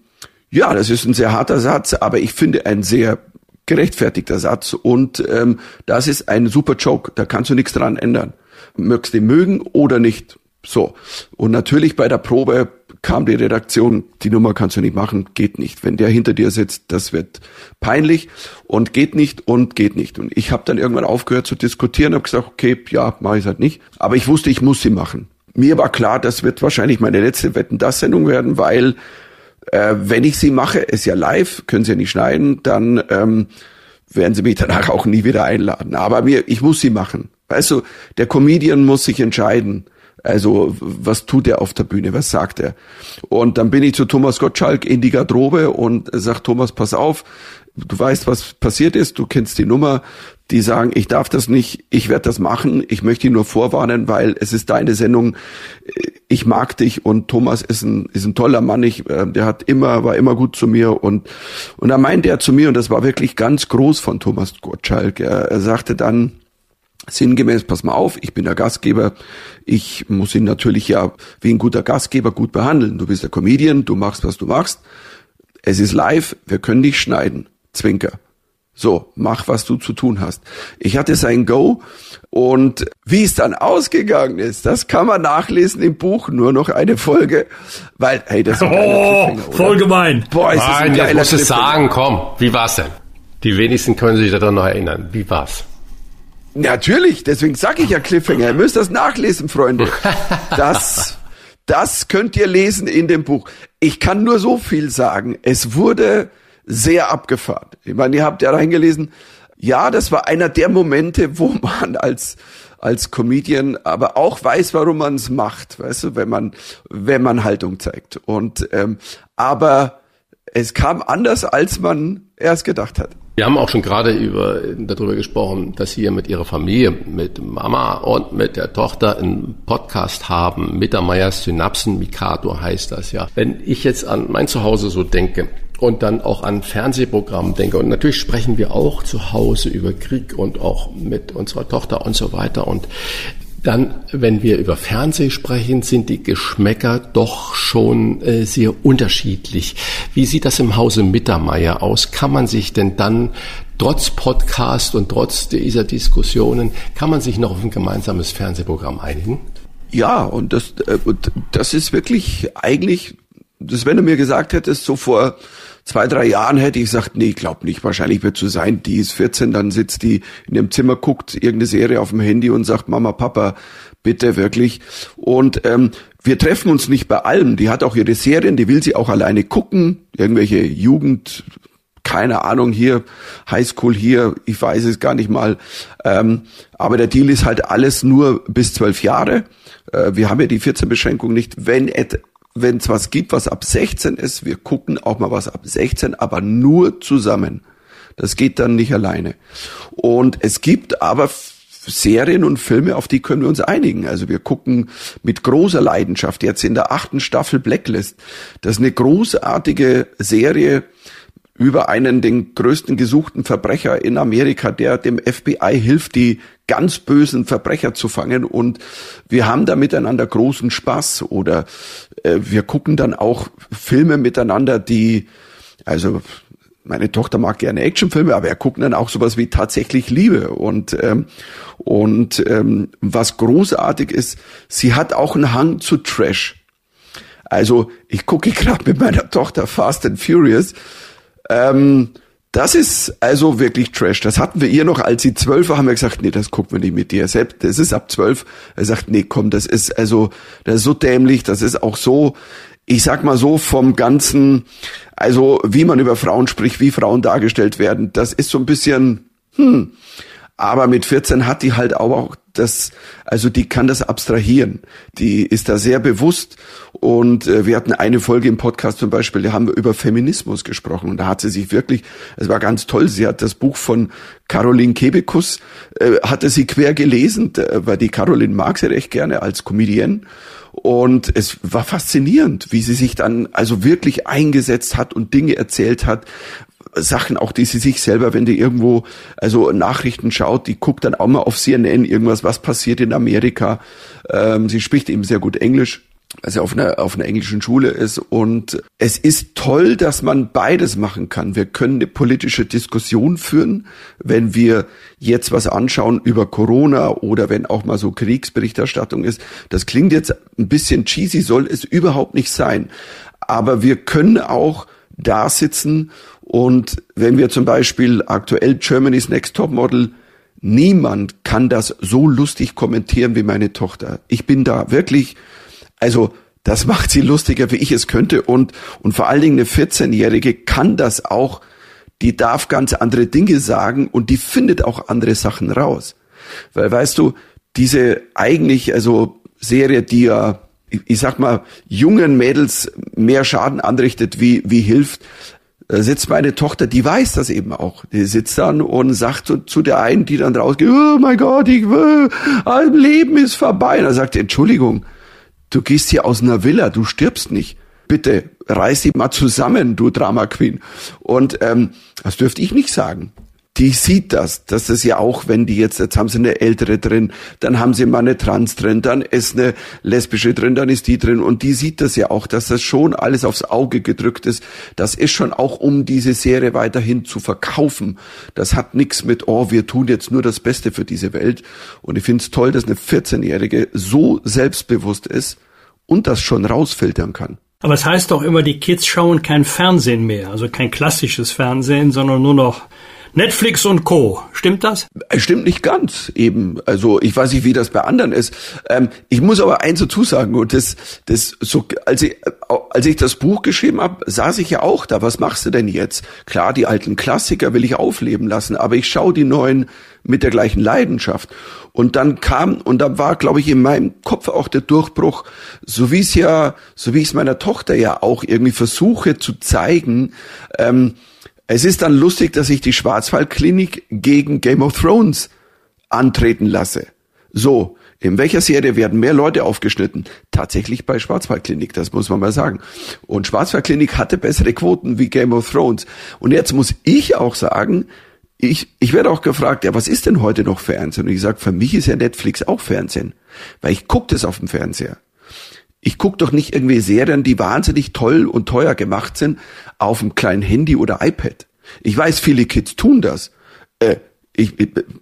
ja, das ist ein sehr harter Satz, aber ich finde ein sehr gerechtfertigter Satz und ähm, das ist ein super Joke, da kannst du nichts dran ändern. Mögst du mögen oder nicht. So. Und natürlich bei der Probe kam die Redaktion, die Nummer kannst du nicht machen, geht nicht. Wenn der hinter dir sitzt, das wird peinlich und geht nicht und geht nicht. Und ich habe dann irgendwann aufgehört zu diskutieren, habe gesagt, okay, ja, mache ich halt nicht. Aber ich wusste, ich muss sie machen. Mir war klar, das wird wahrscheinlich meine letzte Wetten das Sendung werden, weil äh, wenn ich sie mache, ist ja live, können sie ja nicht schneiden, dann ähm, werden sie mich danach auch nie wieder einladen. Aber mir, ich muss sie machen. Weißt du, der Comedian muss sich entscheiden also was tut er auf der Bühne? Was sagt er? Und dann bin ich zu Thomas Gottschalk in die Garderobe und sagt Thomas, pass auf, du weißt, was passiert ist, du kennst die Nummer. Die sagen, ich darf das nicht, ich werde das machen, ich möchte ihn nur vorwarnen, weil es ist deine Sendung, ich mag dich und Thomas ist ein, ist ein toller Mann, ich, äh, der hat immer, war immer gut zu mir und, und da meinte er zu mir, und das war wirklich ganz groß von Thomas Gottschalk, er, er sagte dann, sinngemäß, pass mal auf, ich bin der Gastgeber, ich muss ihn natürlich ja wie ein guter Gastgeber gut behandeln. Du bist der Comedian, du machst, was du machst. Es ist live, wir können dich schneiden. Zwinker. So, mach, was du zu tun hast. Ich hatte sein Go und wie es dann ausgegangen ist, das kann man nachlesen im Buch, nur noch eine Folge, weil, hey, das ist ein Oh, voll gemein. Boah, ist Nein, das ein jetzt musst du sagen, komm, wie war's denn? Die wenigsten können sich daran noch erinnern. Wie war's? Natürlich, deswegen sage ich ja Cliffhanger. Ihr müsst das nachlesen, Freunde. Das, das könnt ihr lesen in dem Buch. Ich kann nur so viel sagen. Es wurde sehr abgefahren. Ich meine, ihr habt ja reingelesen. Ja, das war einer der Momente, wo man als als Comedian aber auch weiß, warum man es macht, weißt du, wenn man wenn man Haltung zeigt. Und ähm, aber es kam anders, als man erst gedacht hat. Wir haben auch schon gerade über, darüber gesprochen, dass Sie mit Ihrer Familie, mit Mama und mit der Tochter einen Podcast haben. Mittermeier Synapsen Mikado heißt das ja. Wenn ich jetzt an mein Zuhause so denke, und dann auch an Fernsehprogrammen denke. Und natürlich sprechen wir auch zu Hause über Krieg und auch mit unserer Tochter und so weiter. Und dann, wenn wir über Fernsehen sprechen, sind die Geschmäcker doch schon äh, sehr unterschiedlich. Wie sieht das im Hause Mittermeier aus? Kann man sich denn dann trotz Podcast und trotz dieser Diskussionen, kann man sich noch auf ein gemeinsames Fernsehprogramm einigen? Ja, und das, äh, das ist wirklich eigentlich das, wenn du mir gesagt hättest, so vor zwei, drei Jahren hätte ich gesagt, nee, ich glaube nicht, wahrscheinlich wird so sein, die ist 14, dann sitzt die in ihrem Zimmer, guckt irgendeine Serie auf dem Handy und sagt, Mama, Papa, bitte wirklich. Und ähm, wir treffen uns nicht bei allem. Die hat auch ihre Serien, die will sie auch alleine gucken, irgendwelche Jugend, keine Ahnung hier, Highschool hier, ich weiß es gar nicht mal. Ähm, aber der Deal ist halt alles nur bis zwölf Jahre. Äh, wir haben ja die 14-Beschränkung nicht. Wenn et, wenn es was gibt, was ab 16 ist, wir gucken auch mal was ab 16, aber nur zusammen. Das geht dann nicht alleine. Und es gibt aber Serien und Filme, auf die können wir uns einigen. Also wir gucken mit großer Leidenschaft jetzt in der achten Staffel Blacklist. Das ist eine großartige Serie über einen den größten gesuchten Verbrecher in Amerika, der dem FBI hilft, die ganz bösen Verbrecher zu fangen. Und wir haben da miteinander großen Spaß. Oder äh, wir gucken dann auch Filme miteinander, die, also meine Tochter mag gerne Actionfilme, aber er guckt dann auch sowas wie tatsächlich Liebe. Und, ähm, und ähm, was großartig ist, sie hat auch einen Hang zu Trash. Also ich gucke gerade mit meiner Tochter Fast and Furious. Ähm, das ist also wirklich Trash. Das hatten wir ihr noch, als sie zwölf war, haben wir gesagt, nee, das gucken wir nicht mit dir. Selbst, das ist ab zwölf. Er sagt, nee, komm, das ist also, das ist so dämlich, das ist auch so, ich sag mal so vom ganzen, also wie man über Frauen spricht, wie Frauen dargestellt werden, das ist so ein bisschen, hm. Aber mit 14 hat die halt auch das, also die kann das abstrahieren. Die ist da sehr bewusst. Und äh, wir hatten eine Folge im Podcast zum Beispiel, da haben wir über Feminismus gesprochen. Und da hat sie sich wirklich, es war ganz toll, sie hat das Buch von Caroline Kebekus, äh, hatte sie quer gelesen, weil die Caroline mag sie recht gerne als Comedienne. Und es war faszinierend, wie sie sich dann also wirklich eingesetzt hat und Dinge erzählt hat, Sachen, auch die sie sich selber, wenn die irgendwo, also Nachrichten schaut, die guckt dann auch mal auf CNN irgendwas, was passiert in Amerika. Ähm, sie spricht eben sehr gut Englisch also auf einer, auf einer englischen Schule ist. Und es ist toll, dass man beides machen kann. Wir können eine politische Diskussion führen, wenn wir jetzt was anschauen über Corona oder wenn auch mal so Kriegsberichterstattung ist. Das klingt jetzt ein bisschen cheesy, soll es überhaupt nicht sein. Aber wir können auch da sitzen und wenn wir zum Beispiel aktuell Germany's Next Top Model Niemand kann das so lustig kommentieren wie meine Tochter. Ich bin da wirklich, also das macht sie lustiger, wie ich es könnte. Und, und vor allen Dingen eine 14-Jährige kann das auch. Die darf ganz andere Dinge sagen und die findet auch andere Sachen raus. Weil weißt du, diese eigentlich, also Serie, die ja, ich sag mal, jungen Mädels mehr Schaden anrichtet, wie, wie hilft, da sitzt meine Tochter, die weiß das eben auch. Die sitzt dann und sagt zu, zu der einen, die dann rausgeht, oh mein Gott, ich will, ein Leben ist vorbei. Und er sagt, Entschuldigung, du gehst hier aus einer Villa, du stirbst nicht. Bitte, reiß dich mal zusammen, du Drama Queen. Und ähm, das dürfte ich nicht sagen die sieht das. Das ist ja auch, wenn die jetzt, jetzt haben sie eine ältere drin, dann haben sie mal eine Trans drin, dann ist eine lesbische drin, dann ist die drin und die sieht das ja auch, dass das schon alles aufs Auge gedrückt ist. Das ist schon auch, um diese Serie weiterhin zu verkaufen. Das hat nichts mit, oh, wir tun jetzt nur das Beste für diese Welt. Und ich finde es toll, dass eine 14-Jährige so selbstbewusst ist und das schon rausfiltern kann. Aber es heißt doch immer, die Kids schauen kein Fernsehen mehr, also kein klassisches Fernsehen, sondern nur noch Netflix und Co. Stimmt das? Stimmt nicht ganz eben. Also ich weiß nicht, wie das bei anderen ist. Ähm, ich muss aber eins dazu sagen und das, das so, als ich, als ich das Buch geschrieben habe, saß ich ja auch da. Was machst du denn jetzt? Klar, die alten Klassiker will ich aufleben lassen, aber ich schaue die neuen mit der gleichen Leidenschaft. Und dann kam, und da war, glaube ich, in meinem Kopf auch der Durchbruch, so wie es ja, so wie ich es meiner Tochter ja auch irgendwie versuche zu zeigen, ähm, es ist dann lustig, dass ich die Schwarzwaldklinik gegen Game of Thrones antreten lasse. So, in welcher Serie werden mehr Leute aufgeschnitten? Tatsächlich bei Schwarzwaldklinik, das muss man mal sagen. Und Schwarzwaldklinik hatte bessere Quoten wie Game of Thrones. Und jetzt muss ich auch sagen, ich, ich werde auch gefragt, ja, was ist denn heute noch Fernsehen? Und ich sage, für mich ist ja Netflix auch Fernsehen, weil ich gucke das auf dem Fernseher. Ich gucke doch nicht irgendwie Serien, die wahnsinnig toll und teuer gemacht sind, auf einem kleinen Handy oder iPad. Ich weiß, viele Kids tun das. Äh, ich,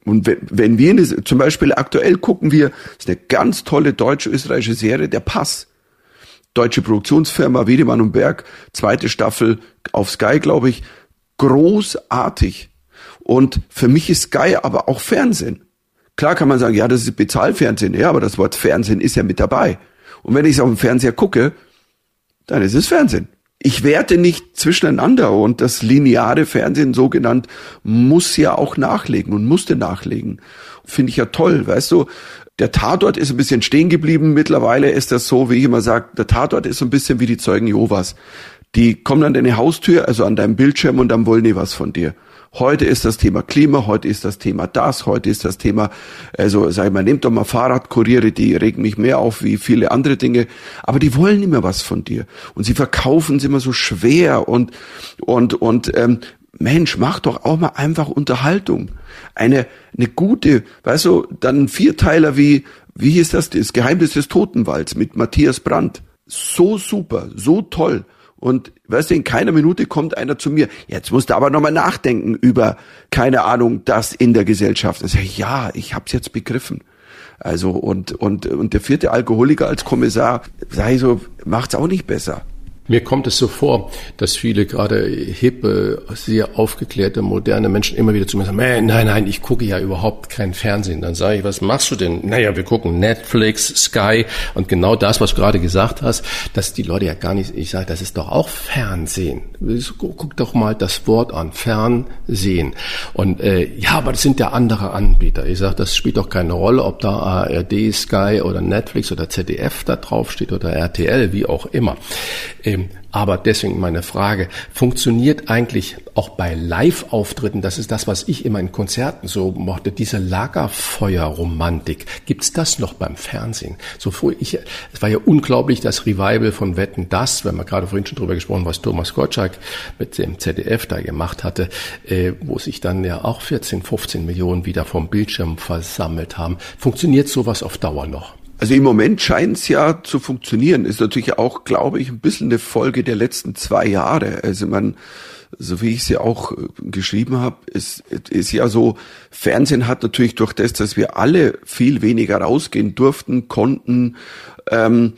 und wenn wir zum Beispiel aktuell gucken wir, ist eine ganz tolle deutsche-österreichische Serie, der Pass. deutsche Produktionsfirma Wiedemann und Berg, zweite Staffel auf Sky, glaube ich, großartig. Und für mich ist Sky aber auch Fernsehen. Klar kann man sagen, ja, das ist Bezahlfernsehen, ja, aber das Wort Fernsehen ist ja mit dabei. Und wenn ich es auf dem Fernseher gucke, dann ist es Fernsehen. Ich werte nicht zwischeneinander und das lineare Fernsehen, so genannt, muss ja auch nachlegen und musste nachlegen. Finde ich ja toll, weißt du. Der Tatort ist ein bisschen stehen geblieben. Mittlerweile ist das so, wie ich immer sage, der Tatort ist so ein bisschen wie die Zeugen Jehovas. Die kommen an deine Haustür, also an deinem Bildschirm und dann wollen die was von dir. Heute ist das Thema Klima, heute ist das Thema das, heute ist das Thema, also sag ich mal, nehmt doch mal Fahrradkuriere, die regen mich mehr auf wie viele andere Dinge, aber die wollen immer was von dir und sie verkaufen es immer so schwer und und und ähm, Mensch, mach doch auch mal einfach Unterhaltung. Eine, eine gute, weißt du, dann ein Vierteiler wie, wie hieß das, das Geheimnis des Totenwalds mit Matthias Brandt. So super, so toll. Und weißt du, in keiner Minute kommt einer zu mir, jetzt musst du aber nochmal nachdenken über, keine Ahnung, das in der Gesellschaft. Ich sage, ja, ich hab's jetzt begriffen. Also und und und der vierte Alkoholiker als Kommissar, ich so, macht's auch nicht besser. Mir kommt es so vor, dass viele gerade hippe, sehr aufgeklärte, moderne Menschen immer wieder zu mir sagen, nein, nein, ich gucke ja überhaupt kein Fernsehen. Dann sage ich, was machst du denn? Naja, wir gucken Netflix, Sky und genau das, was du gerade gesagt hast, dass die Leute ja gar nicht, ich sage, das ist doch auch Fernsehen. Guck doch mal das Wort an, Fernsehen. Und äh, ja, aber das sind ja andere Anbieter. Ich sage, das spielt doch keine Rolle, ob da ARD, Sky oder Netflix oder ZDF da drauf steht oder RTL, wie auch immer. Äh, aber deswegen meine Frage, funktioniert eigentlich auch bei Live-Auftritten, das ist das, was ich immer in Konzerten so mochte, diese Lagerfeuer-Romantik, gibt's das noch beim Fernsehen? So ich, es war ja unglaublich, das Revival von Wetten, das, wenn wir gerade vorhin schon drüber gesprochen, was Thomas Gottschalk mit dem ZDF da gemacht hatte, äh, wo sich dann ja auch 14, 15 Millionen wieder vom Bildschirm versammelt haben. Funktioniert sowas auf Dauer noch? Also im Moment scheint es ja zu funktionieren. Ist natürlich auch, glaube ich, ein bisschen eine Folge der letzten zwei Jahre. Also man, so wie ich es ja auch äh, geschrieben habe, ist, ist ja so, Fernsehen hat natürlich durch das, dass wir alle viel weniger rausgehen durften, konnten, ähm,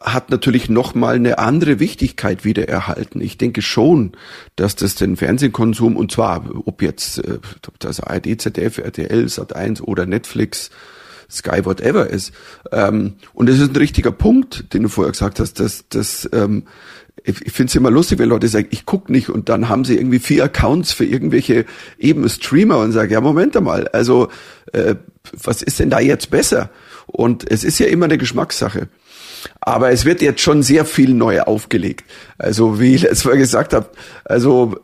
hat natürlich nochmal eine andere Wichtigkeit wieder erhalten. Ich denke schon, dass das den Fernsehkonsum, und zwar ob jetzt äh, das ARD, ZDF, RTL, Sat1 oder Netflix, Sky whatever ist. Ähm, und das ist ein richtiger Punkt, den du vorher gesagt hast, dass dass ähm, ich, ich finde es immer lustig, wenn Leute sagen, ich guck nicht und dann haben sie irgendwie vier Accounts für irgendwelche eben Streamer und sagen, ja, Moment einmal, also äh, was ist denn da jetzt besser? Und es ist ja immer eine Geschmackssache. Aber es wird jetzt schon sehr viel neu aufgelegt. Also wie ich letztes Mal gesagt habe, also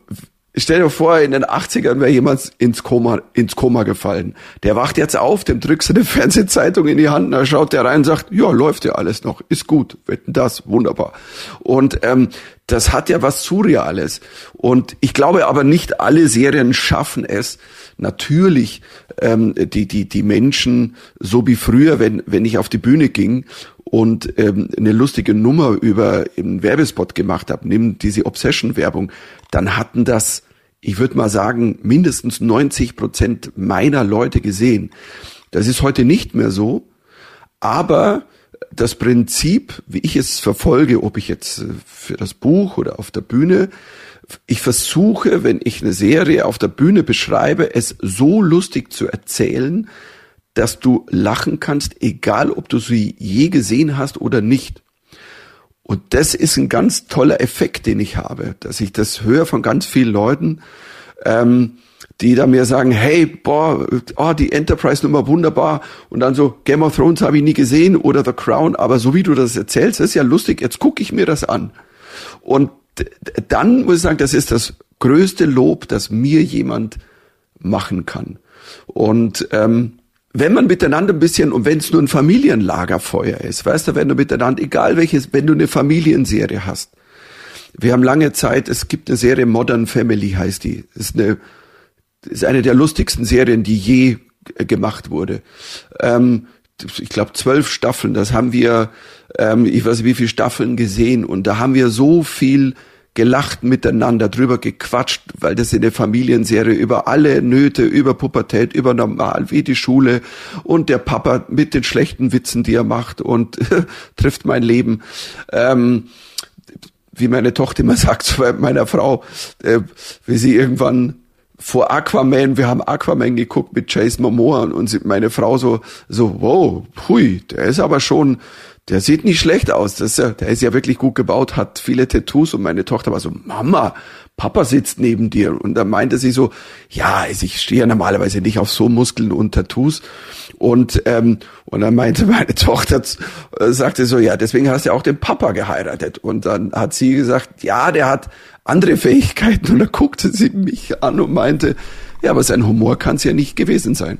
Stell dir vor, in den 80ern wäre jemand ins Koma, ins Koma gefallen. Der wacht jetzt auf, dem drückst du eine Fernsehzeitung in die Hand, da schaut der rein und sagt, ja, läuft ja alles noch, ist gut, wetten das, wunderbar. Und ähm, das hat ja was Surreales. Und ich glaube aber nicht alle Serien schaffen es, natürlich ähm, die, die, die Menschen, so wie früher, wenn, wenn ich auf die Bühne ging und ähm, eine lustige Nummer über einen Werbespot gemacht habe, nimm diese Obsession-Werbung, dann hatten das ich würde mal sagen, mindestens 90 Prozent meiner Leute gesehen. Das ist heute nicht mehr so, aber das Prinzip, wie ich es verfolge, ob ich jetzt äh, für das Buch oder auf der Bühne, ich versuche, wenn ich eine Serie auf der Bühne beschreibe, es so lustig zu erzählen, dass du lachen kannst, egal ob du sie je gesehen hast oder nicht. Und das ist ein ganz toller Effekt, den ich habe, dass ich das höre von ganz vielen Leuten, ähm, die da mir sagen, hey, boah, oh, die Enterprise-Nummer wunderbar. Und dann so, Game of Thrones habe ich nie gesehen oder The Crown, aber so wie du das erzählst, ist ja lustig, jetzt gucke ich mir das an. Und dann muss ich sagen, das ist das größte Lob, das mir jemand machen kann. Und ähm, wenn man miteinander ein bisschen, und wenn es nur ein Familienlagerfeuer ist, weißt du, wenn du miteinander, egal welches, wenn du eine Familienserie hast. Wir haben lange Zeit, es gibt eine Serie Modern Family heißt die. Ist eine, ist eine der lustigsten Serien, die je gemacht wurde. Ähm, ich glaube zwölf Staffeln, das haben wir, ähm, ich weiß nicht wie viele Staffeln gesehen und da haben wir so viel gelacht miteinander, drüber gequatscht, weil das in der Familienserie über alle Nöte, über Pubertät, über normal, wie die Schule und der Papa mit den schlechten Witzen, die er macht und trifft mein Leben. Ähm, wie meine Tochter immer sagt zu meiner Frau, äh, wie sie irgendwann vor Aquaman, wir haben Aquaman geguckt mit Chase Momoa und meine Frau so, so, wow, hui, der ist aber schon, der sieht nicht schlecht aus. Das ist ja, der ist ja wirklich gut gebaut, hat viele Tattoos und meine Tochter war so, Mama, Papa sitzt neben dir. Und da meinte sie so, ja, also ich stehe ja normalerweise nicht auf so Muskeln und Tattoos. Und, ähm, und dann meinte meine Tochter, äh, sagte so, ja, deswegen hast du ja auch den Papa geheiratet. Und dann hat sie gesagt, ja, der hat andere Fähigkeiten. Und dann guckte sie mich an und meinte, ja, aber sein Humor kann es ja nicht gewesen sein.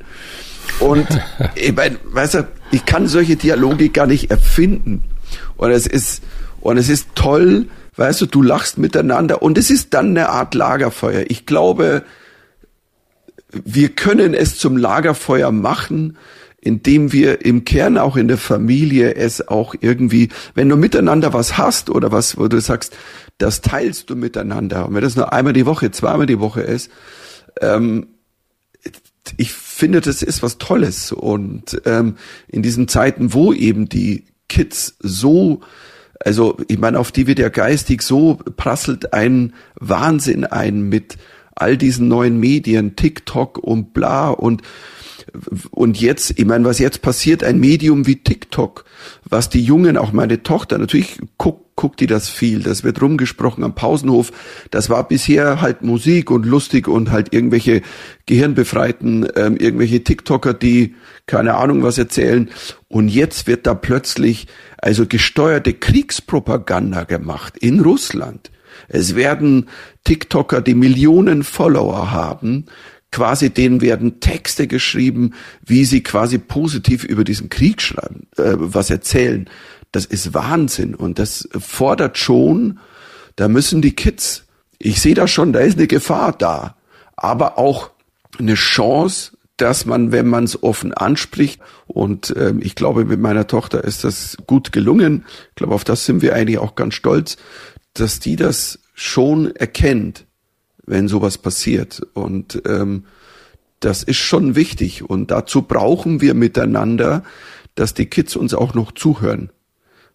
Und ich meine, weißt du, ich kann solche Dialoge gar nicht erfinden. Und es ist, und es ist toll, weißt du, du lachst miteinander und es ist dann eine Art Lagerfeuer. Ich glaube, wir können es zum Lagerfeuer machen, indem wir im Kern auch in der Familie es auch irgendwie, wenn du miteinander was hast oder was, wo du sagst, das teilst du miteinander. Und wenn das nur einmal die Woche, zweimal die Woche ist, ähm, ich finde, das ist was Tolles. Und ähm, in diesen Zeiten, wo eben die Kids so also ich meine, auf die wird ja geistig so prasselt ein Wahnsinn ein mit all diesen neuen Medien, TikTok und bla und und jetzt, ich meine, was jetzt passiert, ein Medium wie TikTok, was die Jungen, auch meine Tochter, natürlich guckt, guckt die das viel, das wird rumgesprochen am Pausenhof, das war bisher halt Musik und lustig und halt irgendwelche gehirnbefreiten, ähm, irgendwelche TikToker, die keine Ahnung was erzählen. Und jetzt wird da plötzlich also gesteuerte Kriegspropaganda gemacht in Russland. Es werden TikToker, die Millionen Follower haben, quasi denen werden Texte geschrieben, wie sie quasi positiv über diesen Krieg schreiben, äh, was erzählen. Das ist Wahnsinn und das fordert schon, da müssen die Kids, ich sehe da schon, da ist eine Gefahr da, aber auch eine Chance, dass man, wenn man es offen anspricht, und ähm, ich glaube, mit meiner Tochter ist das gut gelungen, ich glaube, auf das sind wir eigentlich auch ganz stolz, dass die das schon erkennt, wenn sowas passiert. Und ähm, das ist schon wichtig. Und dazu brauchen wir miteinander, dass die Kids uns auch noch zuhören.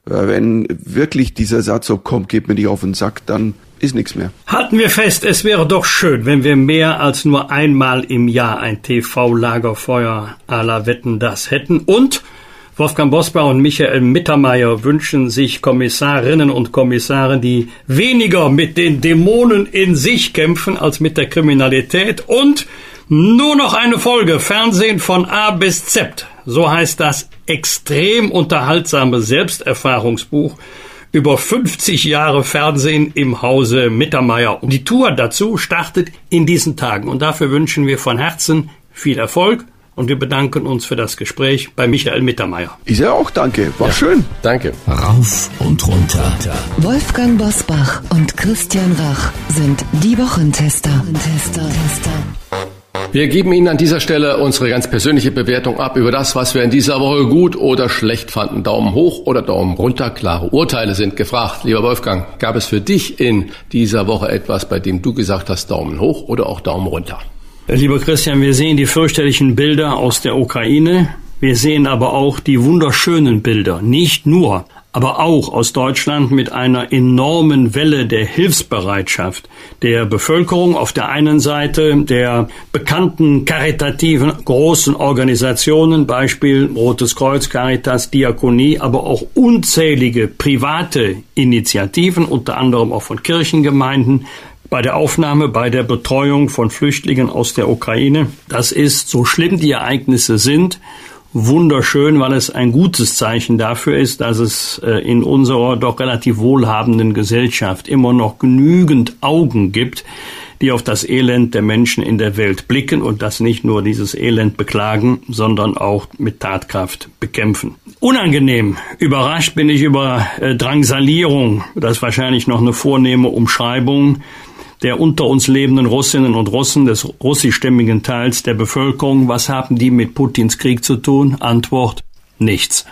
Wenn wirklich dieser Satz so kommt, geht mir nicht auf den Sack, dann ist nichts mehr. Halten wir fest, es wäre doch schön, wenn wir mehr als nur einmal im Jahr ein TV-Lagerfeuer à la Wetten das hätten. Und Wolfgang Bosbach und Michael Mittermeier wünschen sich Kommissarinnen und Kommissare, die weniger mit den Dämonen in sich kämpfen als mit der Kriminalität und nur noch eine Folge Fernsehen von A bis Z. So heißt das extrem unterhaltsame Selbsterfahrungsbuch über 50 Jahre Fernsehen im Hause Mittermeier. Und die Tour dazu startet in diesen Tagen. Und dafür wünschen wir von Herzen viel Erfolg. Und wir bedanken uns für das Gespräch bei Michael Mittermeier. Ich sage auch danke. War ja, schön. Danke. Rauf und runter. Wolfgang Bosbach und Christian Rach sind die Wochentester. Tester. Tester. Wir geben Ihnen an dieser Stelle unsere ganz persönliche Bewertung ab über das, was wir in dieser Woche gut oder schlecht fanden. Daumen hoch oder Daumen runter. Klare Urteile sind gefragt. Lieber Wolfgang, gab es für dich in dieser Woche etwas, bei dem du gesagt hast, Daumen hoch oder auch Daumen runter? Lieber Christian, wir sehen die fürchterlichen Bilder aus der Ukraine. Wir sehen aber auch die wunderschönen Bilder. Nicht nur aber auch aus Deutschland mit einer enormen Welle der Hilfsbereitschaft der Bevölkerung auf der einen Seite, der bekannten karitativen großen Organisationen, Beispiel Rotes Kreuz, Caritas, Diakonie, aber auch unzählige private Initiativen, unter anderem auch von Kirchengemeinden, bei der Aufnahme, bei der Betreuung von Flüchtlingen aus der Ukraine. Das ist, so schlimm die Ereignisse sind, wunderschön, weil es ein gutes Zeichen dafür ist, dass es äh, in unserer doch relativ wohlhabenden Gesellschaft immer noch genügend Augen gibt, die auf das Elend der Menschen in der Welt blicken und das nicht nur dieses Elend beklagen, sondern auch mit Tatkraft bekämpfen. Unangenehm überrascht bin ich über äh, Drangsalierung, das ist wahrscheinlich noch eine vornehme Umschreibung der unter uns lebenden Russinnen und Russen des russischstämmigen Teils der Bevölkerung. Was haben die mit Putins Krieg zu tun? Antwort nichts.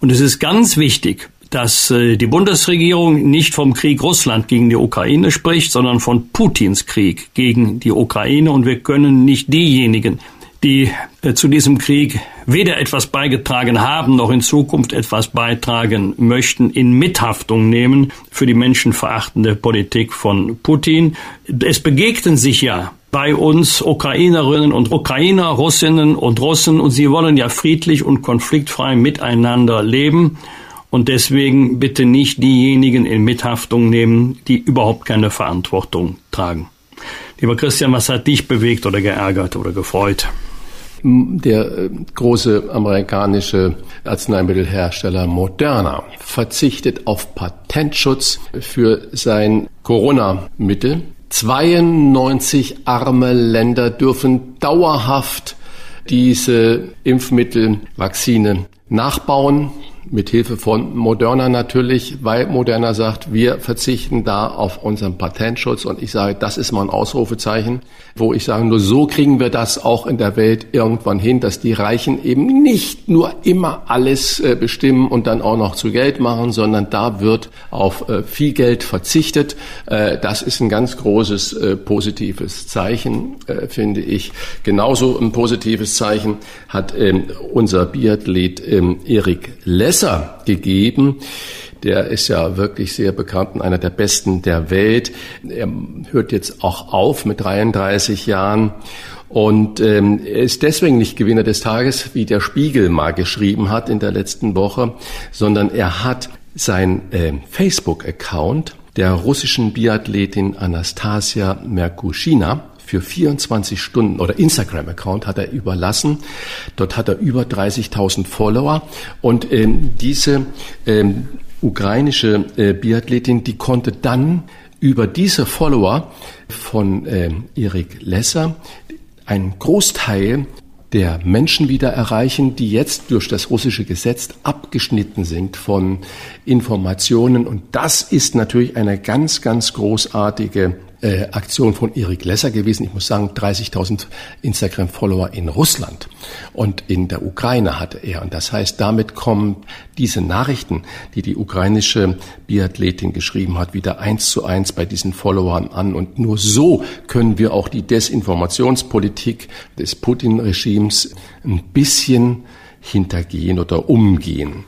Und es ist ganz wichtig, dass äh, die Bundesregierung nicht vom Krieg Russland gegen die Ukraine spricht, sondern von Putins Krieg gegen die Ukraine. Und wir können nicht diejenigen, die äh, zu diesem Krieg weder etwas beigetragen haben noch in Zukunft etwas beitragen möchten, in Mithaftung nehmen für die menschenverachtende Politik von Putin. Es begegnen sich ja bei uns Ukrainerinnen und Ukrainer, Russinnen und Russen und sie wollen ja friedlich und konfliktfrei miteinander leben. Und deswegen bitte nicht diejenigen in Mithaftung nehmen, die überhaupt keine Verantwortung tragen. Lieber Christian, was hat dich bewegt oder geärgert oder gefreut? Der äh, große amerikanische Arzneimittelhersteller Moderna verzichtet auf Patentschutz für sein Corona-Mittel. 92 arme Länder dürfen dauerhaft diese Impfmittel, Vakzine nachbauen mit Hilfe von Moderna natürlich, weil Moderna sagt, wir verzichten da auf unseren Patentschutz und ich sage, das ist mal ein Ausrufezeichen, wo ich sage, nur so kriegen wir das auch in der Welt irgendwann hin, dass die Reichen eben nicht nur immer alles äh, bestimmen und dann auch noch zu Geld machen, sondern da wird auf äh, viel Geld verzichtet. Äh, das ist ein ganz großes positives Zeichen, finde ich. Genauso ein positives Zeichen hat ähm, unser Biathlet ähm, Erik Less Messer gegeben. Der ist ja wirklich sehr bekannt und einer der besten der Welt. Er hört jetzt auch auf mit 33 Jahren. Und ähm, er ist deswegen nicht Gewinner des Tages, wie der Spiegel mal geschrieben hat in der letzten Woche, sondern er hat sein äh, Facebook-Account der russischen Biathletin Anastasia Merkushina für 24 Stunden oder Instagram-Account hat er überlassen. Dort hat er über 30.000 Follower und ähm, diese ähm, ukrainische äh, Biathletin, die konnte dann über diese Follower von äh, Erik Lesser einen Großteil der Menschen wieder erreichen, die jetzt durch das russische Gesetz abgeschnitten sind von Informationen. Und das ist natürlich eine ganz, ganz großartige äh, Aktion von Erik Lesser gewesen. Ich muss sagen, 30.000 Instagram-Follower in Russland und in der Ukraine hatte er. Und das heißt, damit kommen diese Nachrichten, die die ukrainische Biathletin geschrieben hat, wieder eins zu eins bei diesen Followern an. Und nur so können wir auch die Desinformationspolitik des Putin-Regimes ein bisschen hintergehen oder umgehen.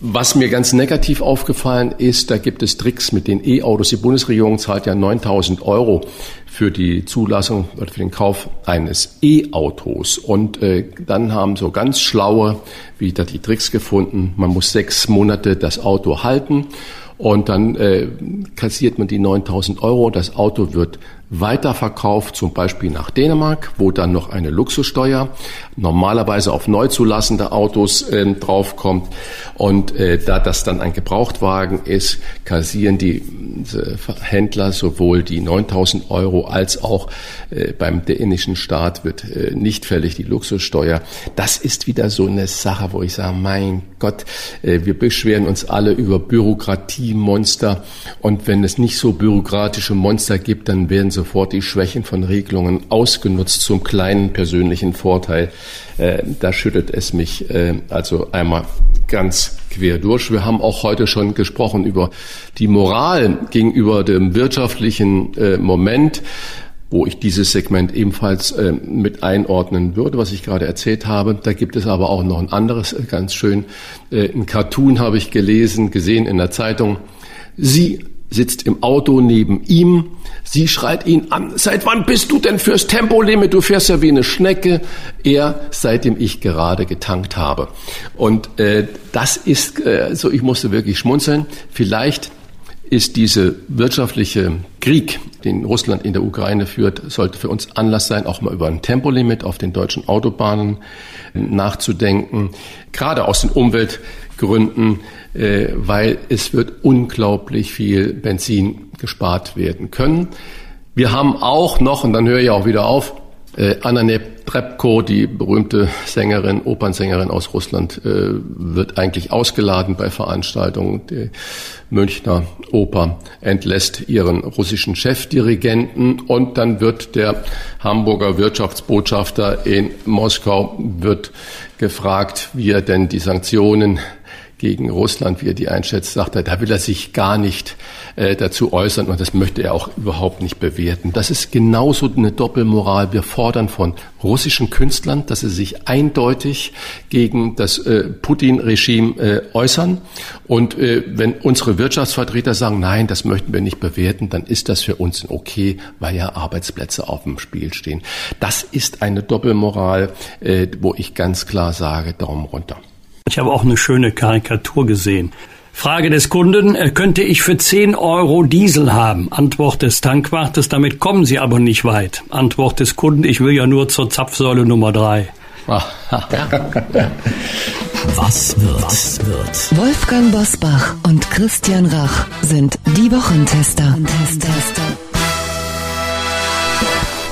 Was mir ganz negativ aufgefallen ist, da gibt es Tricks mit den E-Autos. Die Bundesregierung zahlt ja 9000 Euro für die Zulassung oder für den Kauf eines E-Autos. Und äh, dann haben so ganz schlaue wieder die Tricks gefunden. Man muss sechs Monate das Auto halten und dann äh, kassiert man die 9000 Euro. Das Auto wird weiterverkauft, zum Beispiel nach Dänemark, wo dann noch eine Luxussteuer normalerweise auf neu zulassende Autos äh, draufkommt. Und äh, da das dann ein Gebrauchtwagen ist, kassieren die äh, Händler sowohl die 9000 Euro als auch äh, beim dänischen Staat wird äh, nicht fällig die Luxussteuer. Das ist wieder so eine Sache, wo ich sage, mein Gott, äh, wir beschweren uns alle über Bürokratiemonster. Und wenn es nicht so bürokratische Monster gibt, dann werden sofort die Schwächen von Regelungen ausgenutzt zum kleinen persönlichen Vorteil. Äh, da schüttelt es mich äh, also einmal ganz quer durch. Wir haben auch heute schon gesprochen über die Moral gegenüber dem wirtschaftlichen äh, Moment wo ich dieses Segment ebenfalls äh, mit einordnen würde, was ich gerade erzählt habe. Da gibt es aber auch noch ein anderes, äh, ganz schön, äh, ein Cartoon habe ich gelesen, gesehen in der Zeitung. Sie sitzt im Auto neben ihm. Sie schreit ihn an. Seit wann bist du denn fürs Tempolimit? Du fährst ja wie eine Schnecke. Er, seitdem ich gerade getankt habe. Und äh, das ist äh, so, ich musste wirklich schmunzeln. Vielleicht ist diese wirtschaftliche Krieg, den Russland in der Ukraine führt, sollte für uns Anlass sein, auch mal über ein Tempolimit auf den deutschen Autobahnen nachzudenken. Gerade aus den Umweltgründen äh, weil es wird unglaublich viel Benzin gespart werden können. Wir haben auch noch, und dann höre ich auch wieder auf, äh, Ananep Trepko, die berühmte Sängerin, Opernsängerin aus Russland, äh, wird eigentlich ausgeladen bei Veranstaltungen. Die Münchner Oper entlässt ihren russischen Chefdirigenten und dann wird der Hamburger Wirtschaftsbotschafter in Moskau wird gefragt, wie er denn die Sanktionen gegen Russland, wie er die einschätzt, sagt er, da will er sich gar nicht äh, dazu äußern und das möchte er auch überhaupt nicht bewerten. Das ist genauso eine Doppelmoral. Wir fordern von russischen Künstlern, dass sie sich eindeutig gegen das äh, Putin-Regime äh, äußern. Und äh, wenn unsere Wirtschaftsvertreter sagen, nein, das möchten wir nicht bewerten, dann ist das für uns okay, weil ja Arbeitsplätze auf dem Spiel stehen. Das ist eine Doppelmoral, äh, wo ich ganz klar sage, Daumen runter. Ich habe auch eine schöne Karikatur gesehen. Frage des Kunden, äh, könnte ich für 10 Euro Diesel haben? Antwort des Tankwartes, damit kommen Sie aber nicht weit. Antwort des Kunden, ich will ja nur zur Zapfsäule Nummer 3. Was wird? Was wird? Wolfgang Bosbach und Christian Rach sind die Wochentester.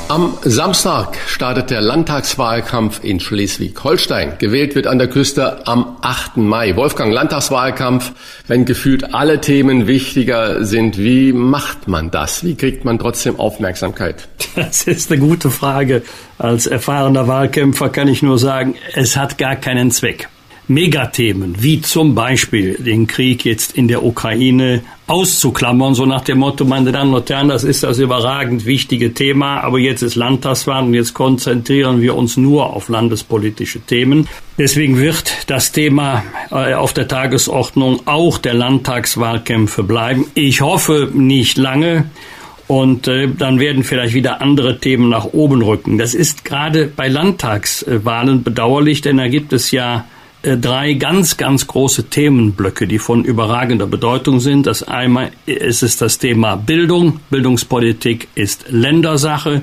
Am Samstag startet der Landtagswahlkampf in Schleswig-Holstein. Gewählt wird an der Küste am 8. Mai. Wolfgang, Landtagswahlkampf, wenn gefühlt alle Themen wichtiger sind, wie macht man das? Wie kriegt man trotzdem Aufmerksamkeit? Das ist eine gute Frage. Als erfahrener Wahlkämpfer kann ich nur sagen, es hat gar keinen Zweck. Megathemen, wie zum Beispiel den Krieg jetzt in der Ukraine auszuklammern, so nach dem Motto, meine Damen und Herren, das ist das überragend wichtige Thema, aber jetzt ist Landtagswahl und jetzt konzentrieren wir uns nur auf landespolitische Themen. Deswegen wird das Thema äh, auf der Tagesordnung auch der Landtagswahlkämpfe bleiben. Ich hoffe nicht lange. Und äh, dann werden vielleicht wieder andere Themen nach oben rücken. Das ist gerade bei Landtagswahlen bedauerlich, denn da gibt es ja drei ganz, ganz große Themenblöcke, die von überragender Bedeutung sind. Das einmal ist es das Thema Bildung. Bildungspolitik ist Ländersache.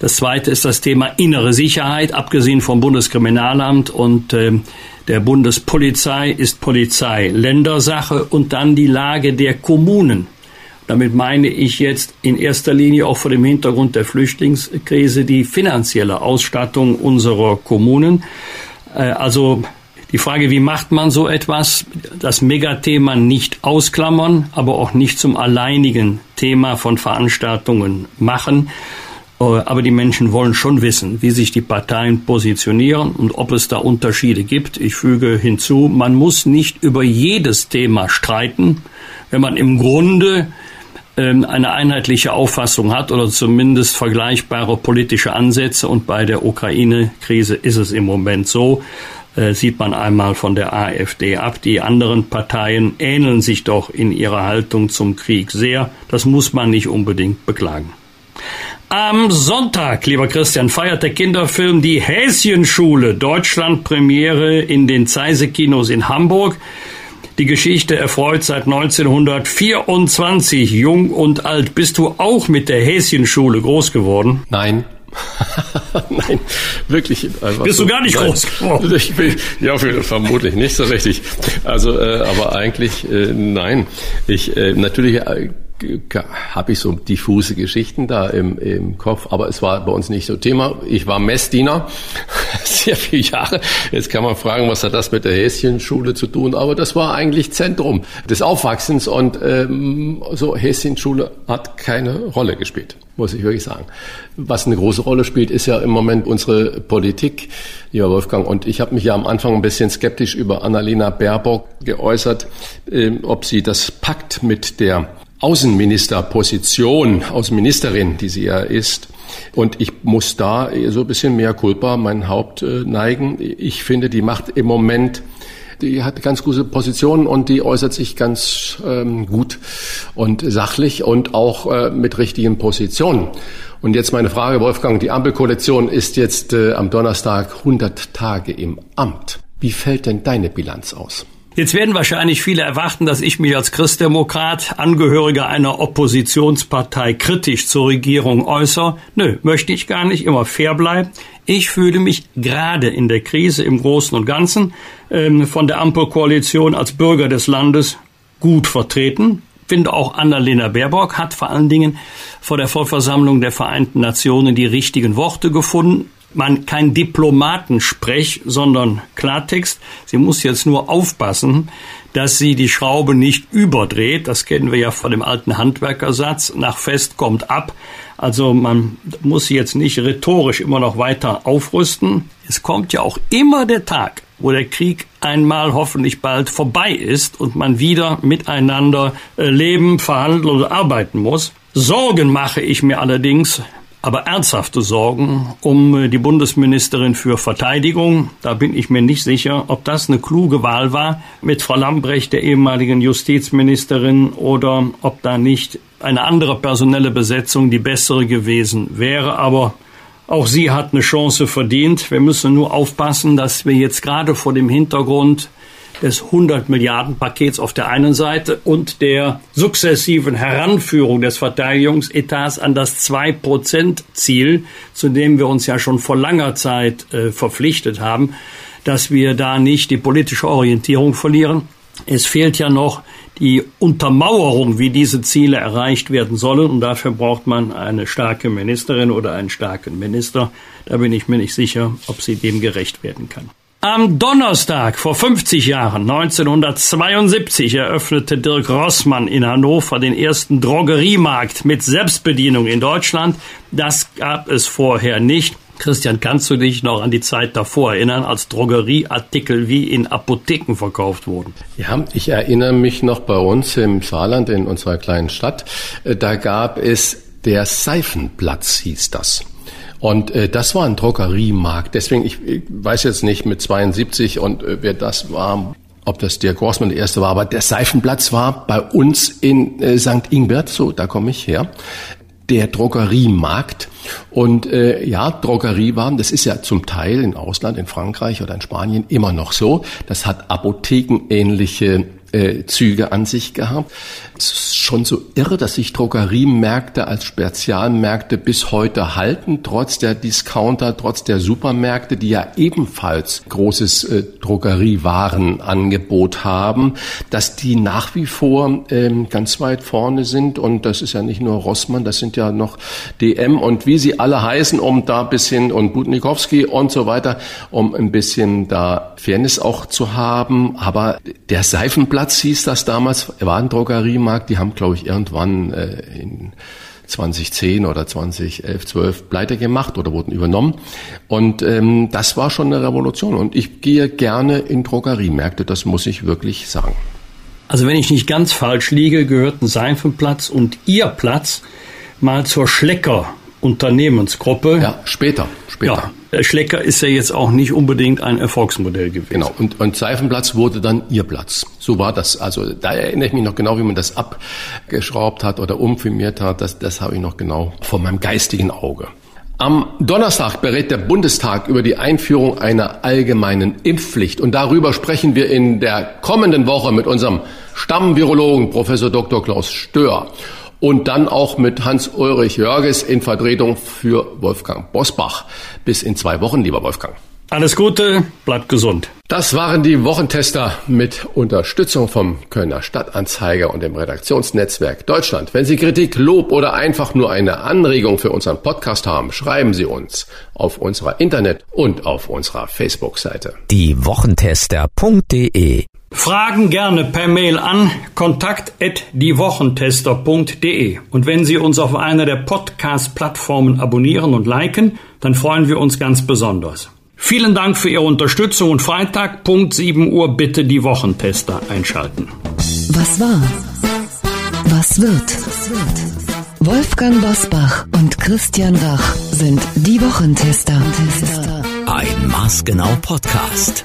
Das zweite ist das Thema innere Sicherheit, abgesehen vom Bundeskriminalamt und äh, der Bundespolizei ist Polizei Ländersache und dann die Lage der Kommunen. Damit meine ich jetzt in erster Linie auch vor dem Hintergrund der Flüchtlingskrise die finanzielle Ausstattung unserer Kommunen. Äh, also die Frage, wie macht man so etwas? Das Megathema nicht ausklammern, aber auch nicht zum alleinigen Thema von Veranstaltungen machen. Äh, aber die Menschen wollen schon wissen, wie sich die Parteien positionieren und ob es da Unterschiede gibt. Ich füge hinzu, man muss nicht über jedes Thema streiten, wenn man im Grunde ähm, eine einheitliche Auffassung hat oder zumindest vergleichbare politische Ansätze. Und bei der Ukraine-Krise ist es im Moment so. Äh, sieht man einmal von der AfD ab. Die anderen Parteien ähneln sich doch in ihrer Haltung zum Krieg sehr. Das muss man nicht unbedingt beklagen. Am Sonntag, lieber Christian, feiert der Kinderfilm Die Häschenschule Deutschland Premiere in den Zeise-Kinos in Hamburg. Die Geschichte erfreut seit 1924 jung und alt. Bist du auch mit der Häschenschule groß geworden? Nein. Nein, wirklich. Bist so, du gar nicht nein. groß geworden? Ich bin, ja, vermutlich nicht so richtig. Also, äh, aber eigentlich äh, nein. Ich äh, natürlich äh, habe ich so diffuse Geschichten da im, im Kopf, aber es war bei uns nicht so Thema. Ich war Messdiener, sehr viele Jahre. Jetzt kann man fragen, was hat das mit der Häschenschule zu tun, aber das war eigentlich Zentrum des Aufwachsens und ähm, so Häschenschule hat keine Rolle gespielt, muss ich wirklich sagen. Was eine große Rolle spielt, ist ja im Moment unsere Politik, lieber Wolfgang. Und ich habe mich ja am Anfang ein bisschen skeptisch über Annalena Baerbock geäußert, äh, ob sie das packt mit der Außenministerposition, Außenministerin, die sie ja ist. Und ich muss da so ein bisschen mehr Culpa mein Haupt äh, neigen. Ich finde, die macht im Moment die hat ganz gute Positionen und die äußert sich ganz ähm, gut und sachlich und auch äh, mit richtigen Positionen. Und jetzt meine Frage, Wolfgang, die Ampelkoalition ist jetzt äh, am Donnerstag 100 Tage im Amt. Wie fällt denn deine Bilanz aus? Jetzt werden wahrscheinlich viele erwarten, dass ich mich als Christdemokrat, Angehöriger einer Oppositionspartei, kritisch zur Regierung äußere. Nö, möchte ich gar nicht, immer fair bleiben. Ich fühle mich gerade in der Krise im Großen und Ganzen ähm, von der Ampelkoalition als Bürger des Landes gut vertreten. Finde auch Annalena Baerbock hat vor allen Dingen vor der Vollversammlung der Vereinten Nationen die richtigen Worte gefunden man kein Diplomatensprech, sondern Klartext. Sie muss jetzt nur aufpassen, dass sie die Schraube nicht überdreht. Das kennen wir ja von dem alten Handwerkersatz. Nach fest kommt ab. Also man muss jetzt nicht rhetorisch immer noch weiter aufrüsten. Es kommt ja auch immer der Tag, wo der Krieg einmal hoffentlich bald vorbei ist und man wieder miteinander äh, leben, verhandeln oder arbeiten muss. Sorgen mache ich mir allerdings, aber ernsthafte Sorgen um äh, die Bundesministerin für Verteidigung. Da bin ich mir nicht sicher, ob das eine kluge Wahl war mit Frau Lambrecht, der ehemaligen Justizministerin, oder ob da nicht eine andere personelle Besetzung die bessere gewesen wäre. Aber auch sie hat eine Chance verdient. Wir müssen nur aufpassen, dass wir jetzt gerade vor dem Hintergrund des 100 Milliarden Pakets auf der einen Seite und der sukzessiven Heranführung des Verteidigungsetats an das 2% Ziel, zu dem wir uns ja schon vor langer Zeit äh, verpflichtet haben, dass wir da nicht die politische Orientierung verlieren. Es fehlt ja noch die Untermauerung, wie diese Ziele erreicht werden sollen. Und dafür braucht man eine starke Ministerin oder einen starken Minister. Da bin ich mir nicht sicher, ob sie dem gerecht werden kann. Am Donnerstag vor 50 Jahren, 1972, eröffnete Dirk Rossmann in Hannover den ersten Drogeriemarkt mit Selbstbedienung in Deutschland. Das gab es vorher nicht. Christian, kannst du dich noch an die Zeit davor erinnern, als Drogerieartikel wie in Apotheken verkauft wurden? Ja, ich erinnere mich noch bei uns im Saarland in unserer kleinen Stadt. Äh, da gab es der Seifenplatz, hieß das. Und äh, das war ein Drogeriemarkt. Deswegen, ich, ich weiß jetzt nicht mit 72 und äh, wer das war, ob das der Grossmann der erste war, aber der Seifenplatz war bei uns in äh, St. Ingbert, so da komme ich her der Drogeriemarkt. Und äh, ja, Drogeriewaren, das ist ja zum Teil im Ausland, in Frankreich oder in Spanien immer noch so. Das hat apothekenähnliche äh, Züge an sich gehabt. Es ist schon so irre, dass sich Drogeriemärkte als Spezialmärkte bis heute halten, trotz der Discounter, trotz der Supermärkte, die ja ebenfalls großes äh, Drogeriewarenangebot haben, dass die nach wie vor ähm, ganz weit vorne sind. Und das ist ja nicht nur Rossmann, das sind ja noch DM und wie sie alle heißen, um da bisschen und Butnikowski und so weiter, um ein bisschen da Fairness auch zu haben. Aber der Seifenplatz hieß das damals, war ein Drogerie Markt, die haben, glaube ich, irgendwann äh, in 2010 oder 2011, 12 pleite gemacht oder wurden übernommen. Und ähm, das war schon eine Revolution. Und ich gehe gerne in Drogeriemärkte, das muss ich wirklich sagen. Also wenn ich nicht ganz falsch liege, gehörten Seifenplatz und Ihr Platz mal zur Schlecker Unternehmensgruppe. Ja, später, später. Ja, Schlecker ist ja jetzt auch nicht unbedingt ein Erfolgsmodell gewesen. Genau, und, und Seifenplatz wurde dann ihr Platz. So war das. Also da erinnere ich mich noch genau, wie man das abgeschraubt hat oder umfirmiert hat. Das, das habe ich noch genau vor meinem geistigen Auge. Am Donnerstag berät der Bundestag über die Einführung einer allgemeinen Impfpflicht. Und darüber sprechen wir in der kommenden Woche mit unserem Stammvirologen Professor Dr. Klaus Stör und dann auch mit Hans-Ulrich Jörges in Vertretung für Wolfgang Bosbach. Bis in zwei Wochen, lieber Wolfgang. Alles Gute, bleibt gesund. Das waren die Wochentester mit Unterstützung vom Kölner Stadtanzeiger und dem Redaktionsnetzwerk Deutschland. Wenn Sie Kritik, Lob oder einfach nur eine Anregung für unseren Podcast haben, schreiben Sie uns auf unserer Internet- und auf unserer Facebook-Seite. Die Wochentester.de Fragen gerne per Mail an kontakt@diewochentester.de und wenn Sie uns auf einer der Podcast Plattformen abonnieren und liken, dann freuen wir uns ganz besonders. Vielen Dank für Ihre Unterstützung und Freitag Punkt 7 Uhr bitte die Wochentester einschalten. Was war? Was wird? Wolfgang Bosbach und Christian Rach sind die Wochentester. Ein Maßgenau Podcast.